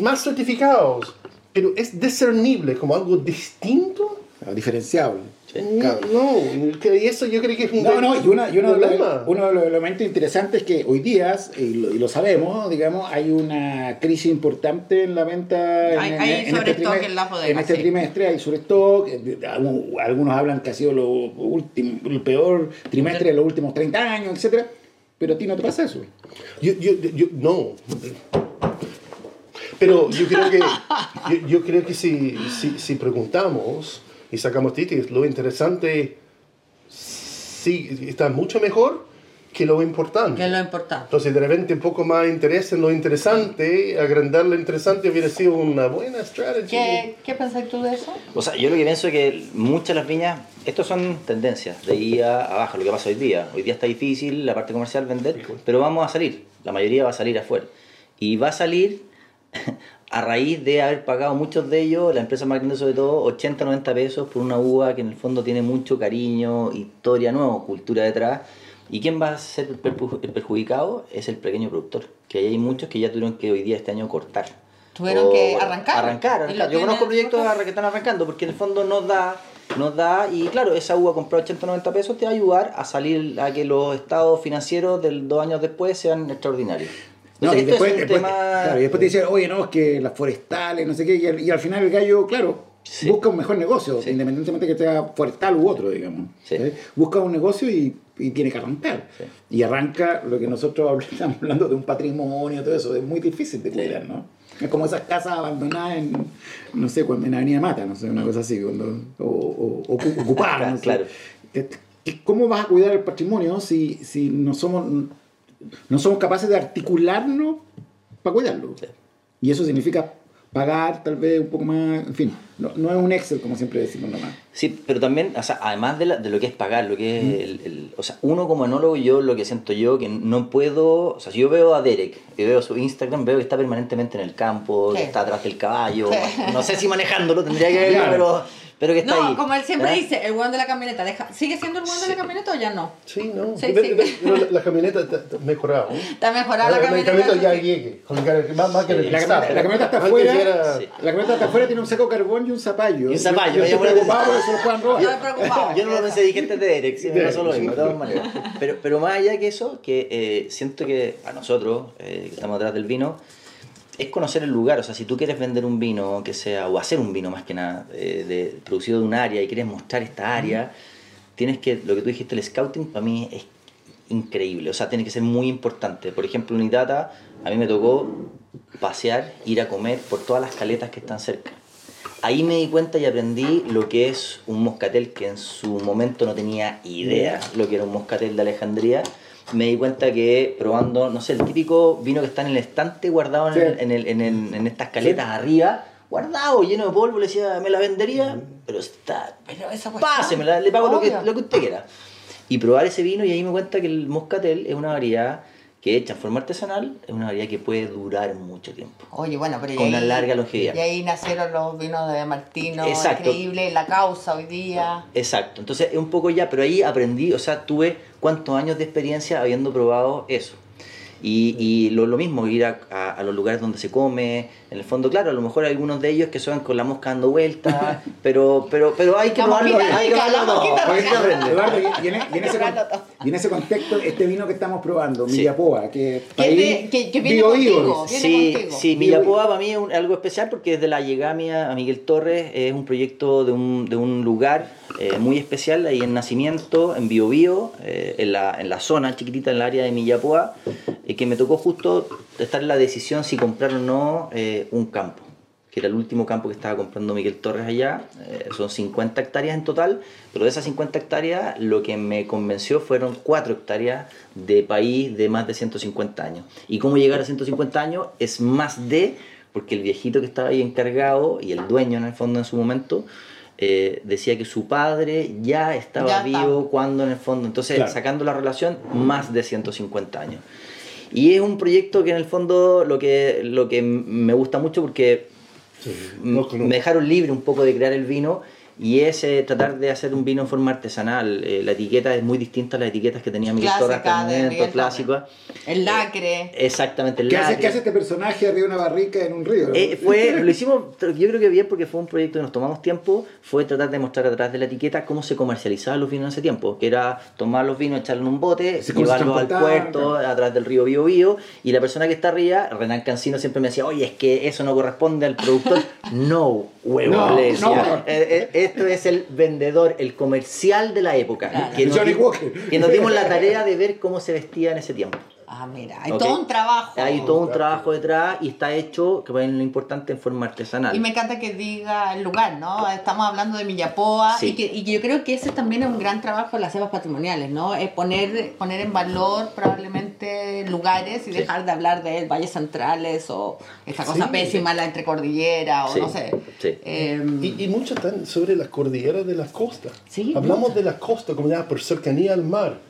más certificados, pero es discernible como algo distinto. Diferenciable. No, no, que eso yo creo que es un No, no, y, una, y uno, de los, problema. uno de los elementos interesantes es que hoy día, y lo, y lo sabemos, digamos, hay una crisis importante en la venta. en- Hay- en, hay en sobrestock trimestre, en las bodegas, en este sí. trimestre hay sobrestock. eh, Algunos hablan que ha sido lo último, el peor trimestre de los últimos 30 años, etcétera Pero a ti no te pasa eso. Yo, yo, yo, no. Pero yo creo que, yo, yo creo que si, si, si preguntamos y sacamos títulos, lo interesante sí está mucho mejor que lo importante. Que lo importante. Entonces, de repente, un poco más interés en lo interesante, agrandar lo interesante hubiera sido una buena estrategia. ¿Qué, ¿Qué pensás tú de eso? O sea, yo lo que pienso es que muchas de las viñas, estos son tendencias de ahí a abajo, lo que pasa hoy día. Hoy día está difícil la parte comercial vender, pero vamos a salir. La mayoría va a salir afuera. Y va a salir a raíz de haber pagado muchos de ellos, la empresa más grande sobre todo, 80, 90 pesos por una uva que en el fondo tiene mucho cariño, historia nueva, cultura detrás. ¿Y quién va a ser el perju- el perjudicado? Es el pequeño productor, que hay muchos que ya tuvieron que hoy día este año cortar. Tuvieron que arrancar. Arrancar, arrancar. Yo conozco proyectos que están arrancando porque en el fondo nos da, nos da, y claro, esa uva comprada 80 90 pesos te va a ayudar a salir a que los estados financieros del dos años después sean extraordinarios. No, Entonces, y después, es después- tema. claro, y después te dicen, oye, no, es que las forestales, no sé qué, y al, y al final el gallo, claro, Sí. busca un mejor negocio, Sí. independientemente que sea forestal u otro, digamos. Sí. Busca un negocio y, y tiene que arrancar. Y arranca lo que nosotros estamos hablando de un patrimonio, todo eso, es muy difícil de cuidar, ¿no? Es como esas casas abandonadas en, no sé, cuando en Avenida Mata, no sé, una cosa así, cuando, o, o- o ocu- ocupadas, no sé. Claro. ¿Qué- qué- ¿Cómo vas a cuidar el patrimonio si, si no somos no somos capaces de articularnos para cuidarlo? Sí. Y eso significa pagar tal vez un poco más, en fin, no, no es un Excel como siempre decimos nomás. Sí, pero también, o sea, además de, la- de lo que es pagar, lo que es el, el- o sea, uno como enólogo, yo lo que siento yo, que no puedo, o sea, si yo veo a Derek, y veo su Instagram, veo que está permanentemente en el campo, que está atrás del caballo, Sí. no sé si manejándolo, tendría que verlo, Claro. pero, pero que está No, ahí. como él siempre ¿Ah? dice, el weón de la camioneta. deja- ¿Sigue siendo el weón de la camioneta o ya no? Sí, no. Sí, Pero- sí. pero la, la camioneta está, está mejorada. ¿no? Está mejorada la La camioneta. camioneta ya llegue. con el- Más, más que Sí. el La camioneta, la camioneta está afuera, era- Sí. la camioneta está afuera, tiene un saco de carbón y un zapallo. Y un zapallo, Yo, me yo estoy la preocupado porque se lo puedan robar. Yo estoy preocupado. Yo no lo pensé, dije antes de Derek, sí, me pasó lo mismo, de todas maneras. Pero, pero más allá que eso, que eh, siento que a nosotros, eh, que estamos atrás del vino, es conocer el lugar. O sea, si tú quieres vender un vino que sea, o hacer un vino más que nada, eh, de, producido de un área y quieres mostrar esta área, tienes que, lo que tú dijiste, el scouting para mí es increíble. O sea, tiene que ser muy importante. Por ejemplo, en Itata, a mí me tocó pasear, ir a comer por todas las caletas que están cerca. Ahí me di cuenta y aprendí lo que es un moscatel que en su momento no tenía idea lo que era un moscatel de Alejandría. Me di cuenta que probando, no sé, el típico vino que está en el estante guardado en, Sí. el- en, el- en el- en estas caletas arriba, guardado, lleno de polvo, le decía, me la vendería, pero está, Pero esa pásemela, le pago lo que, lo que usted quiera. Y probar ese vino y ahí me cuenta que el moscatel es una variedad que hecha en forma artesanal, es una variedad que puede durar mucho tiempo. Oye, bueno, pero y Con una ahí- larga longevidad. Y ahí nacieron los vinos de Martino, Exacto. increíble, la causa hoy día. Exacto, entonces es un poco ya, pero ahí aprendí, o sea, tuve cuántos años de experiencia habiendo probado eso. Y, y lo, lo mismo, ir a, a- a los lugares donde se come. En el fondo, claro, a lo mejor hay algunos de ellos que son con la mosca dando vueltas, pero, pero, pero hay que probarlo. Hay que probarlo. Eduardo, y, y en, y en ese, con- y en ese contexto, este vino que estamos probando, Sí. Millapoa, que de- que- que viene Bio contigo. Viene Sí, contigo. sí, Millapoa para mí es un- algo especial porque desde la llegada mía a Miguel Torres es un proyecto de un, de un lugar eh, muy especial ahí en Nacimiento, en Biobío, eh, en, la, en la zona chiquitita, en el área de Millapoa, eh, que me tocó justo estar en la decisión si comprar o no eh, un campo que era el último campo que estaba comprando Miguel Torres allá. Eh, son 50 hectáreas en total, pero de esas 50 hectáreas lo que me convenció fueron 4 hectáreas de país de más de 150 años. ¿Y cómo llegar a 150 años? Es más de, porque el viejito que estaba ahí encargado y el dueño en el fondo en su momento, eh, decía que su padre ya estaba Ya vivo cuando en el fondo, entonces Claro. sacando la relación, más de 150 años. Y es un proyecto que en el fondo lo que, lo que me gusta mucho porque no me dejaron libre un poco de crear el vino y es eh, tratar de hacer un vino en forma artesanal. Eh, la etiqueta es muy distinta a las etiquetas que tenía Miguel Torres hasta Clásica el lacre. Exactamente, el ¿Qué hace, lacre. qué hace este personaje arriba de una barrica en un río? Eh, fue, lo hicimos, yo creo que bien porque fue un proyecto que nos tomamos tiempo, fue tratar de mostrar a través de la etiqueta cómo se comercializaban los vinos en ese tiempo, que era tomar los vinos, echarlos en un bote, se llevarlos al puerto, a través del río Bío Bío, y la persona que está arriba, Renan Cancino, siempre me decía, oye, es que eso no corresponde al productor. no, huevo, No, le decía. no. Esto es el vendedor, el comercial de la época, Claro. que, nos que nos dimos la tarea de ver cómo se vestía en ese tiempo. Ah, mira, hay todo un trabajo. Hay todo un trabajo detrás y está hecho, que es lo importante, en forma artesanal. Y me encanta que diga el lugar, ¿no? Estamos hablando de Millapoa Sí. y, que, y yo creo que ese también es un gran trabajo de las cepas patrimoniales, ¿no? Es poner, poner en valor probablemente lugares y Sí. dejar de hablar de valles centrales o esta cosa Sí. pésima, la entrecordillera o Sí, no sé. sí. Eh, Y, y mucho están sobre la cordillera de la costa. Sí, Hablamos mucho. de la costa como ya por cercanía al mar.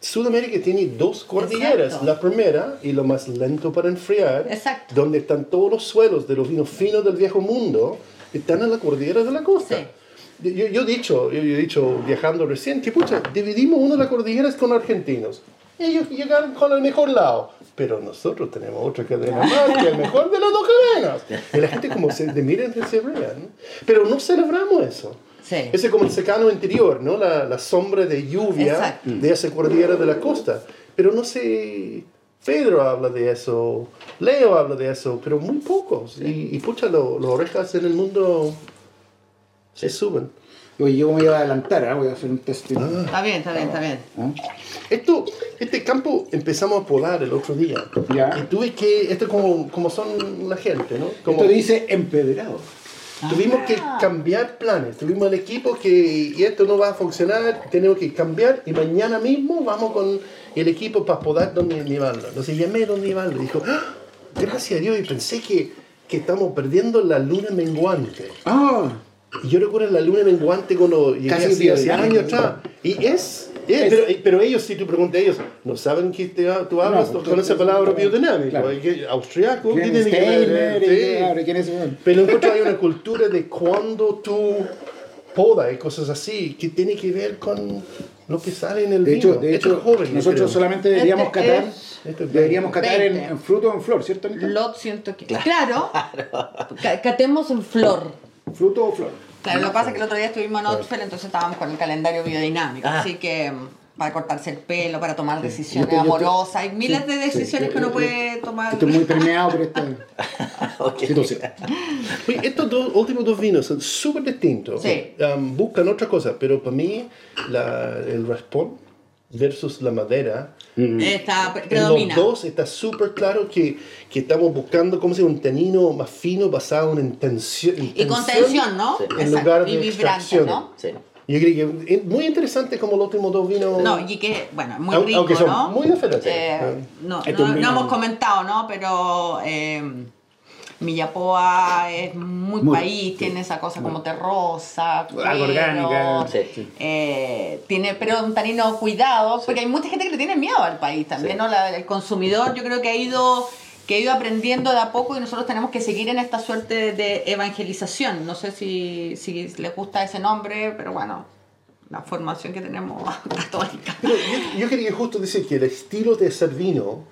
Sudamérica tiene dos cordilleras. Exacto. La primera, y lo más lento para enfriar, Exacto. donde están todos los suelos de los vinos finos del viejo mundo, están en la cordillera de la costa. Sí. Yo, yo he dicho, yo, yo he dicho viajando recién, que pucha, dividimos una de las cordilleras con argentinos. Ellos llegaron con el mejor lado. Pero nosotros tenemos otra cadena más que el mejor de las dos cadenas. Y la gente como se miren y se ríen. Pero no celebramos eso. Sí. Ese es como el secano interior, ¿no? La, la sombra de lluvia Exacto. de esa cordillera de la costa. Pero no sé, Pedro habla de eso, Leo habla de eso, pero muy pocos. Y, y pucha, lo- las orejas en el mundo se suben. Yo me iba a adelantar, ¿ah? voy a hacer un test. Está bien, está bien, está bien. ¿Ah? Esto, este campo empezamos a podar el otro día. Ya. Y tuve que, esto como, como son la gente, ¿no? Como, Esto dice empedrado. Tuvimos que Ah. cambiar planes. Tuvimos el equipo que y esto no va a funcionar, tenemos que cambiar y mañana mismo vamos con el equipo para podar Don Nivaldo. Entonces llamé a Don Nivaldo y dijo, "Ah, gracias a Dios, y pensé que, que estamos perdiendo la luna menguante. Ah, Y yo recuerdo la luna menguante cuando llegué Casi así hace años atrás. Y es, Es. Pero, pero ellos, si tú preguntas a ellos, no saben que te, tú hablas No, con esa palabra biodinámico. claro. Austriaco, ¿qué ¿quién tiene que ver? Sí. Claro. Pero encuentro hay una cultura de cuando tú podas y cosas así que tiene que ver con lo que sale en el De vino. hecho, de hecho es joven, nosotros creo. solamente deberíamos Este catar, es- deberíamos catar en, 20. en fruto o en flor, ¿cierto? Anita? Lot siento que. Claro. Ca- Catemos en flor. Fruto o flor. Claro, lo que pasa es que el otro día estuvimos en Oxford, entonces estábamos con el calendario biodinámico, Ah. así que mm, para cortarse el pelo, para tomar decisiones Yo yo amorosas, hay miles de Sí, decisiones sí, que uno yo- puede tomar. Estoy muy permeado por esta Ok. situación. Oye, estos dos últimos dos vinos son súper distintos. Sí. Um, buscan otra cosa, pero para mí la- el raspón versus la madera, Está, en predomina. los dos está súper claro que, que estamos buscando como si un tanino más fino basado en intención. Y con tensión, ¿no? Sí. En lugar de y vibrante. ¿no? Sí. Yo creo que es muy interesante como los últimos dos vinos. No, y que, bueno, muy rico, aunque son ¿no? muy diferentes. Eh, Ah. no, Esto no, no vino- hemos comentado, ¿no? Pero eh, Millapoa es muy, Muy, país, sí. tiene esa cosa como terrosa, Algo orgánica. Sí, eh, tiene, pero un tanino cuidado, porque hay mucha gente que le tiene miedo al país también. ¿no? La- el consumidor yo creo que ha ido que ha ido aprendiendo de a poco y nosotros tenemos que seguir en esta suerte de evangelización. No sé si, si les gusta ese nombre, pero bueno, la formación que tenemos católica. Pero yo, yo quería justo decir que el estilo de hacer vino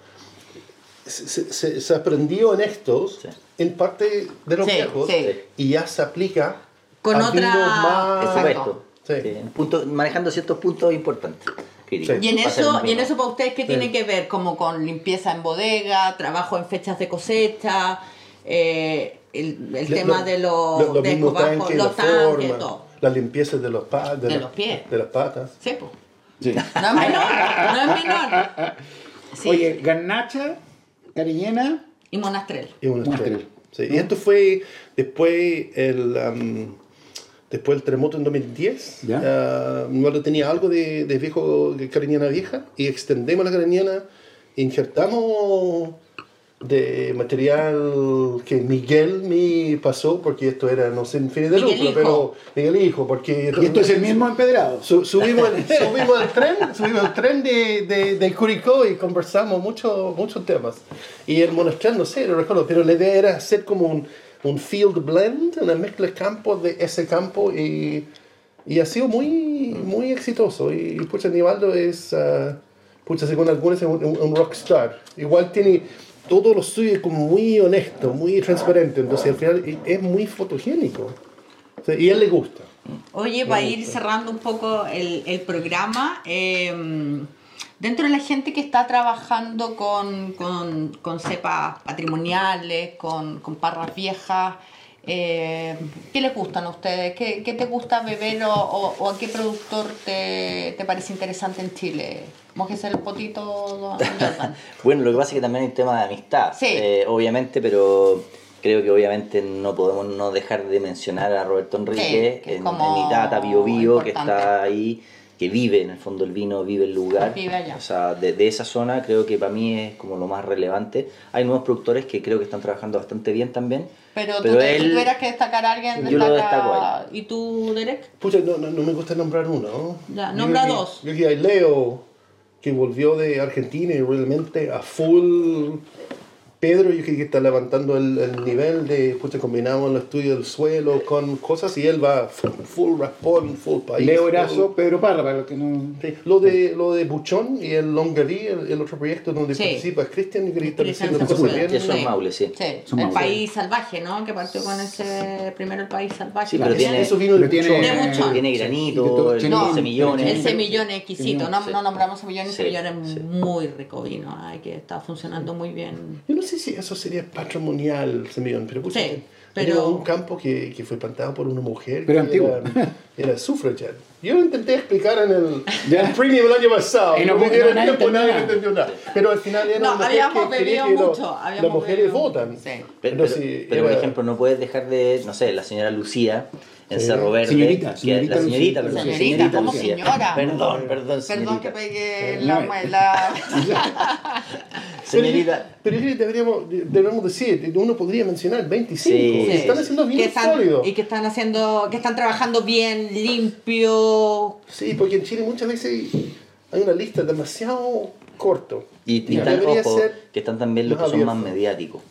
se, se- se aprendió en estos, Sí. en parte de los Sí, viejos, sí. y ya se aplica Con otra- más... Exacto. supuesto. Sí. Sí, en punto- manejando ciertos puntos importantes. Y en eso, y en eso para ustedes, ¿qué tiene que ver? Como con limpieza en bodega, trabajo en fechas de cosecha, eh, el, el Lo- tema lo- de los, lo- los de tanques, los la tanques, forma, todo. la limpieza de los, pa- De la- los pies. de las patas. Sí, pues. Sí. No es menor, no es menor. Sí. Oye, garnacha, cariñena, Y monastrel. Y una Monastrell. estrella. Sí, Y esto fue después el, am, después del terremoto en 2010. Ya. Madre tenía algo de, de viejo de cariñana vieja y extendemos la cariñana, injertamos de material que Miguel me pasó, porque esto era, no sé, en fin de lucro, pero Miguel Hijo, porque... y esto es el mismo empedrado. Su- subimos, el, subimos el tren, subimos el tren de, de, de Curicó y conversamos muchos muchos temas. Y el monasterio, no sé, no recuerdo, pero la idea era hacer como un, un field blend, una mezcla de campos de ese campo y, y ha sido muy, muy exitoso. Y pucha, Nivaldo es, ah, pucha, según algunos, es un- un rockstar. Igual tiene todo lo suyo como muy honesto, muy transparente, entonces al final es muy fotogénico. O sea, y a él le gusta. Oye, para ir cerrando un poco el, el programa, eh, dentro de la gente que está trabajando con, con, con cepas patrimoniales, con, con parras viejas, eh, ¿qué les gustan a ustedes? ¿Qué, qué te gusta beber o, o- o a qué productor te, te parece interesante en Chile? Mójese el potito, Jordan. Bueno, lo que pasa es que también hay un tema de amistad, Sí. eh, obviamente, pero creo que obviamente no podemos no dejar de mencionar a Roberto Enrique, Sí, que es en, como en Itata, Bio Bio, que está ahí, que vive en el fondo el vino, vive el lugar. Vive allá. O sea, de, de esa zona creo que para mí es como lo más relevante. Hay nuevos productores que creo que están trabajando bastante bien también. Pero, Pero tú, él- tuvieras que destacar a alguien, Yo lo destaca- destaco a ¿Y tú, Derek? Pucha, no, no, no me gusta nombrar uno. Ya, Yo nombra que- dos. Yo hay Leo, que volvió de Argentina y realmente a full. Pedro, yo creo que está levantando el, el nivel de, pucha, combinamos el estudio del suelo con cosas y él va full, full raspón, full país. Leo full- Erazo, Pedro Parra, para los que no. Sí, Lo de, lo de Buchón y el Longaví, el, el otro proyecto donde Sí. participa es Cristian, y que está Sepúlveda. cosas bien. Que eso es Maule, sí. Sí, Son el Maule. país salvaje, ¿no? Que partió con ese primero el país salvaje. Sí, pero tiene- Eso vino de Pero tiene- Buchón. Tiene Sí. granito, el No, semillones. El semillón exquisito, no, Sí. no nombramos semillón, el Sí, semillón es sí. muy rico vino, ay, que está funcionando muy bien. Yo no sé si eso sería patrimonial, semillón, pero, pucha, Sí, era pero- un campo que, que fue plantado por una mujer Pero que antiguo. Era, era suffragette. Yo lo intenté explicar en el, Ya. el premium el año pasado. Y no- me dieron tiempo, nadie entendió entendió nada. Pero al final era No, una mujer habíamos que quería bebido que lo- mucho, habíamos las mujeres votan. sí. Pero, pero, Entonces, pero, por era- ejemplo, no puedes dejar de, no sé, la señora Lucía en Sí. Cerro Verde. Señorita, que- señorita la señorita, Lucía. perdón, Señorita, ¿cómo Lucía. señora? Perdón, perdón, Perdón señorita. que pegué Eh, la... la- Señorita, Pero yo deberíamos, deberíamos decir, uno podría mencionar 25. Sí. están haciendo que bien están, sólido. y que están haciendo, que están trabajando bien, limpio. Sí, porque en Chile muchas veces hay una lista demasiado corto. y, y ojo, que están también los que son más mediáticos.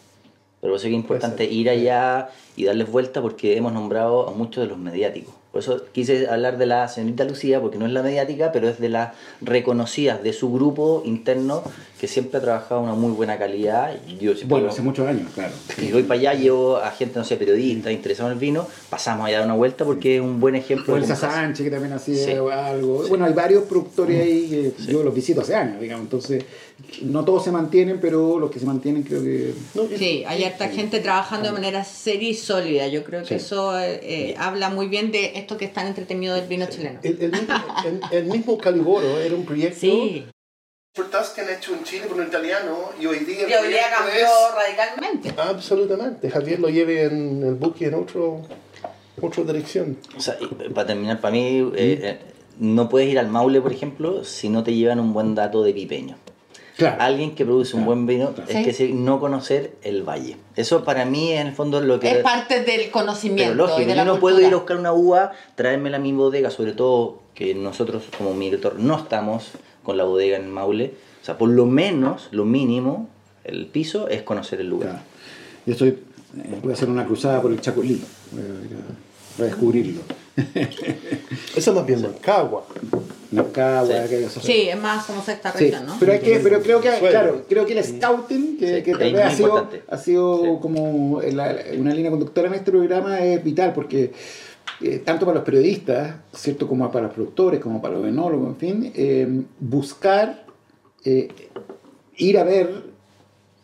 Pero por eso es que es importante ir allá y darles vuelta porque hemos nombrado a muchos de los mediáticos. Por eso quise hablar de la señorita Lucía, porque no es la mediática, pero es de las reconocidas de su grupo interno, que siempre ha trabajado una muy buena calidad. Yo Bueno, lo- hace muchos años, claro. y voy para allá, llevo a gente, no sé, periodistas interesados en el vino, pasamos a dar una vuelta porque es un buen ejemplo. Hace. Sánchez, que también hacía Sí. algo. Bueno, hay varios productores ahí que yo los visito hace años, digamos. Entonces, no todos se mantienen, pero los que se mantienen creo que. No, y- Sí, hay harta gente trabajando de manera seria y sólida. Yo creo que Sí. eso eh, eh, habla muy bien de esto que es tan entretenido del vino chileno. El, el mismo, el- el mismo Caliboro era un proyecto Sí, portas que han hecho en Chile con un italiano y hoy día el que hoy día cambió es- radicalmente. Absolutamente. Javier lo lleve en el buque en otro, otra dirección. O sea, y para terminar, para mí, eh, eh, no puedes ir al Maule, por ejemplo, si no te llevan un buen dato de pipeño. Claro. Alguien que produce un buen vino claro. es Sí. que no conocer el valle. Eso para mí en el fondo es lo que... Es parte del Pero conocimiento lógico, y de yo la no cultura. puedo ir a buscar una uva, traérmela a mi bodega, sobre todo que nosotros como mi director no estamos con la bodega en Maule. O sea, por lo menos, lo mínimo, el piso es conocer el lugar. Claro. Yo estoy. eh, voy a hacer una cruzada por el Chacolí. Voy a, ir a- voy a descubrirlo. Eso más bien Mancagua. Sí. que eso- Sí, es más como sexta Sí, región, ¿no? pero, hay que, pero creo que, Suelo. claro, creo que el scouting, que, que tal Es vez ha sido, importante. ha sido Sí. como la- una línea conductora en este programa, es vital porque eh, tanto para los periodistas, ¿cierto? como para los productores, como para los enólogos, en fin, eh, buscar eh, ir a ver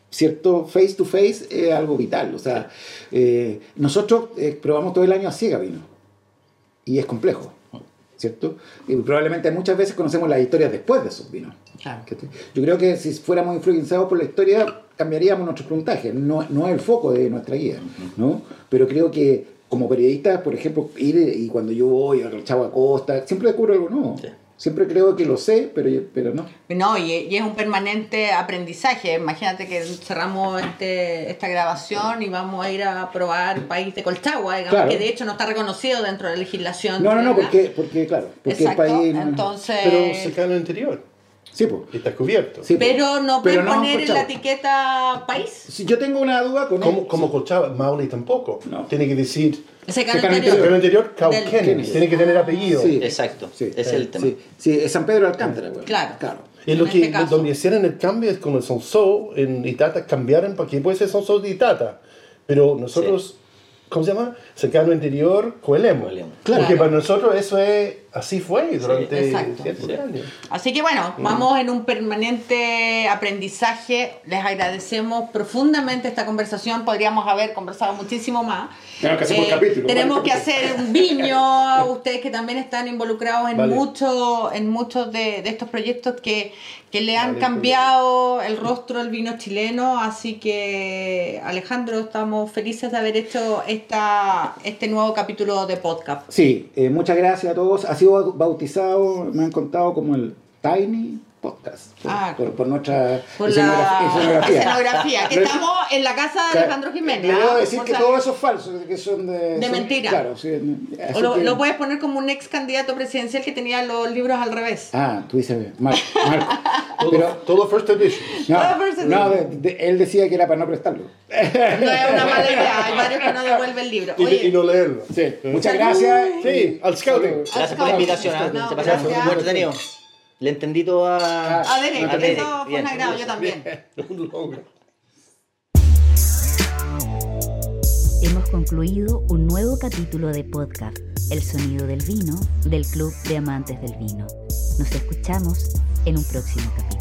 cierto face to face es algo vital. O sea, eh, nosotros eh, probamos todo el año a ciega vino y es complejo, ¿cierto? Y probablemente muchas veces conocemos las historias después de esos vinos. Yo creo que si fuéramos influenciados por la historia, cambiaríamos nuestro puntaje. No, no es el foco de nuestra guía, ¿no? Pero creo que como periodista, por ejemplo, ir y cuando yo voy al Chavo Acosta, siempre descubro algo nuevo. Siempre creo que lo sé, pero, pero no. No, y, y es un permanente aprendizaje. Imagínate que cerramos este, esta grabación y vamos a ir a probar el país de Colchagua, digamos, Claro. que de hecho no está reconocido dentro de la legislación. No, no, no, porque, porque claro, porque Exacto, el país... entonces... Pero se cae en el interior. Sí, pues. Y está cubierto. Sí. Pero no Pero puedes no poner en la etiqueta país. Si yo tengo una duda con Como, él, como Colchagua, Maule tampoco. No. Tiene que decir. Ese Secano anterior. interior, Del- Cauquenes. Tiene que tener apellido. Sí. Exacto, Sí, es el tema. Sí, sí, es San Pedro de Alcántara. güey. Claro. claro. Y lo En que, este caso. donde hicieron el cambio es con el Sonso en Itata, cambiaron para que puede ser Sonso de Itata. Pero nosotros, ¿cómo se llama? Cercano interior, Coelemo. Coelemo. Claro. Porque para nosotros eso es, así fue durante años. Así que bueno, vamos en un permanente aprendizaje. Les agradecemos profundamente esta conversación. Podríamos haber conversado muchísimo más. Eh, Tenemos que capítulo, tenemos vale. que hacer un viño. Ustedes que también están involucrados en Vale. muchos en muchos de, de estos proyectos que, que le han Vale, cambiado el rostro del vino chileno. Así que Alejandro, estamos felices de haber hecho esta, este nuevo capítulo de podcast. Sí, eh, muchas gracias a todos. Sido bautizado, me han contado como el Tiny Podcast. Por, Ah, por, por nuestra Por escenografía. la escenografía. escenografía, que Pero- estamos en la casa de Alejandro Jiménez. Le ¿ah? debo decir que todo eso es falso, que son de... De son- mentira. Claro, sí. así O lo, que- lo puedes poner como un ex candidato presidencial que tenía los libros al revés. Ah, tú dices, Marco. Marco. Todo, Pero, todo first edition. no, Ah, pero se- no, de- de- él decía que era para no prestarlo. No es una mala idea. Hay varios que no devuelven el libro. Y, Oye, y no leerlo. Sí, muchas Salud. gracias. Sí, al scouting. Gracias por la invitación, ¿ah? No, se pasaron muy entretenido. Le entendí todo a... a Derek, a Derek, eso fue un agrado, yo también. Un logro. Hemos concluido un nuevo capítulo de podcast, El sonido del vino, del Club de Amantes del Vino. Nos escuchamos en un próximo capítulo.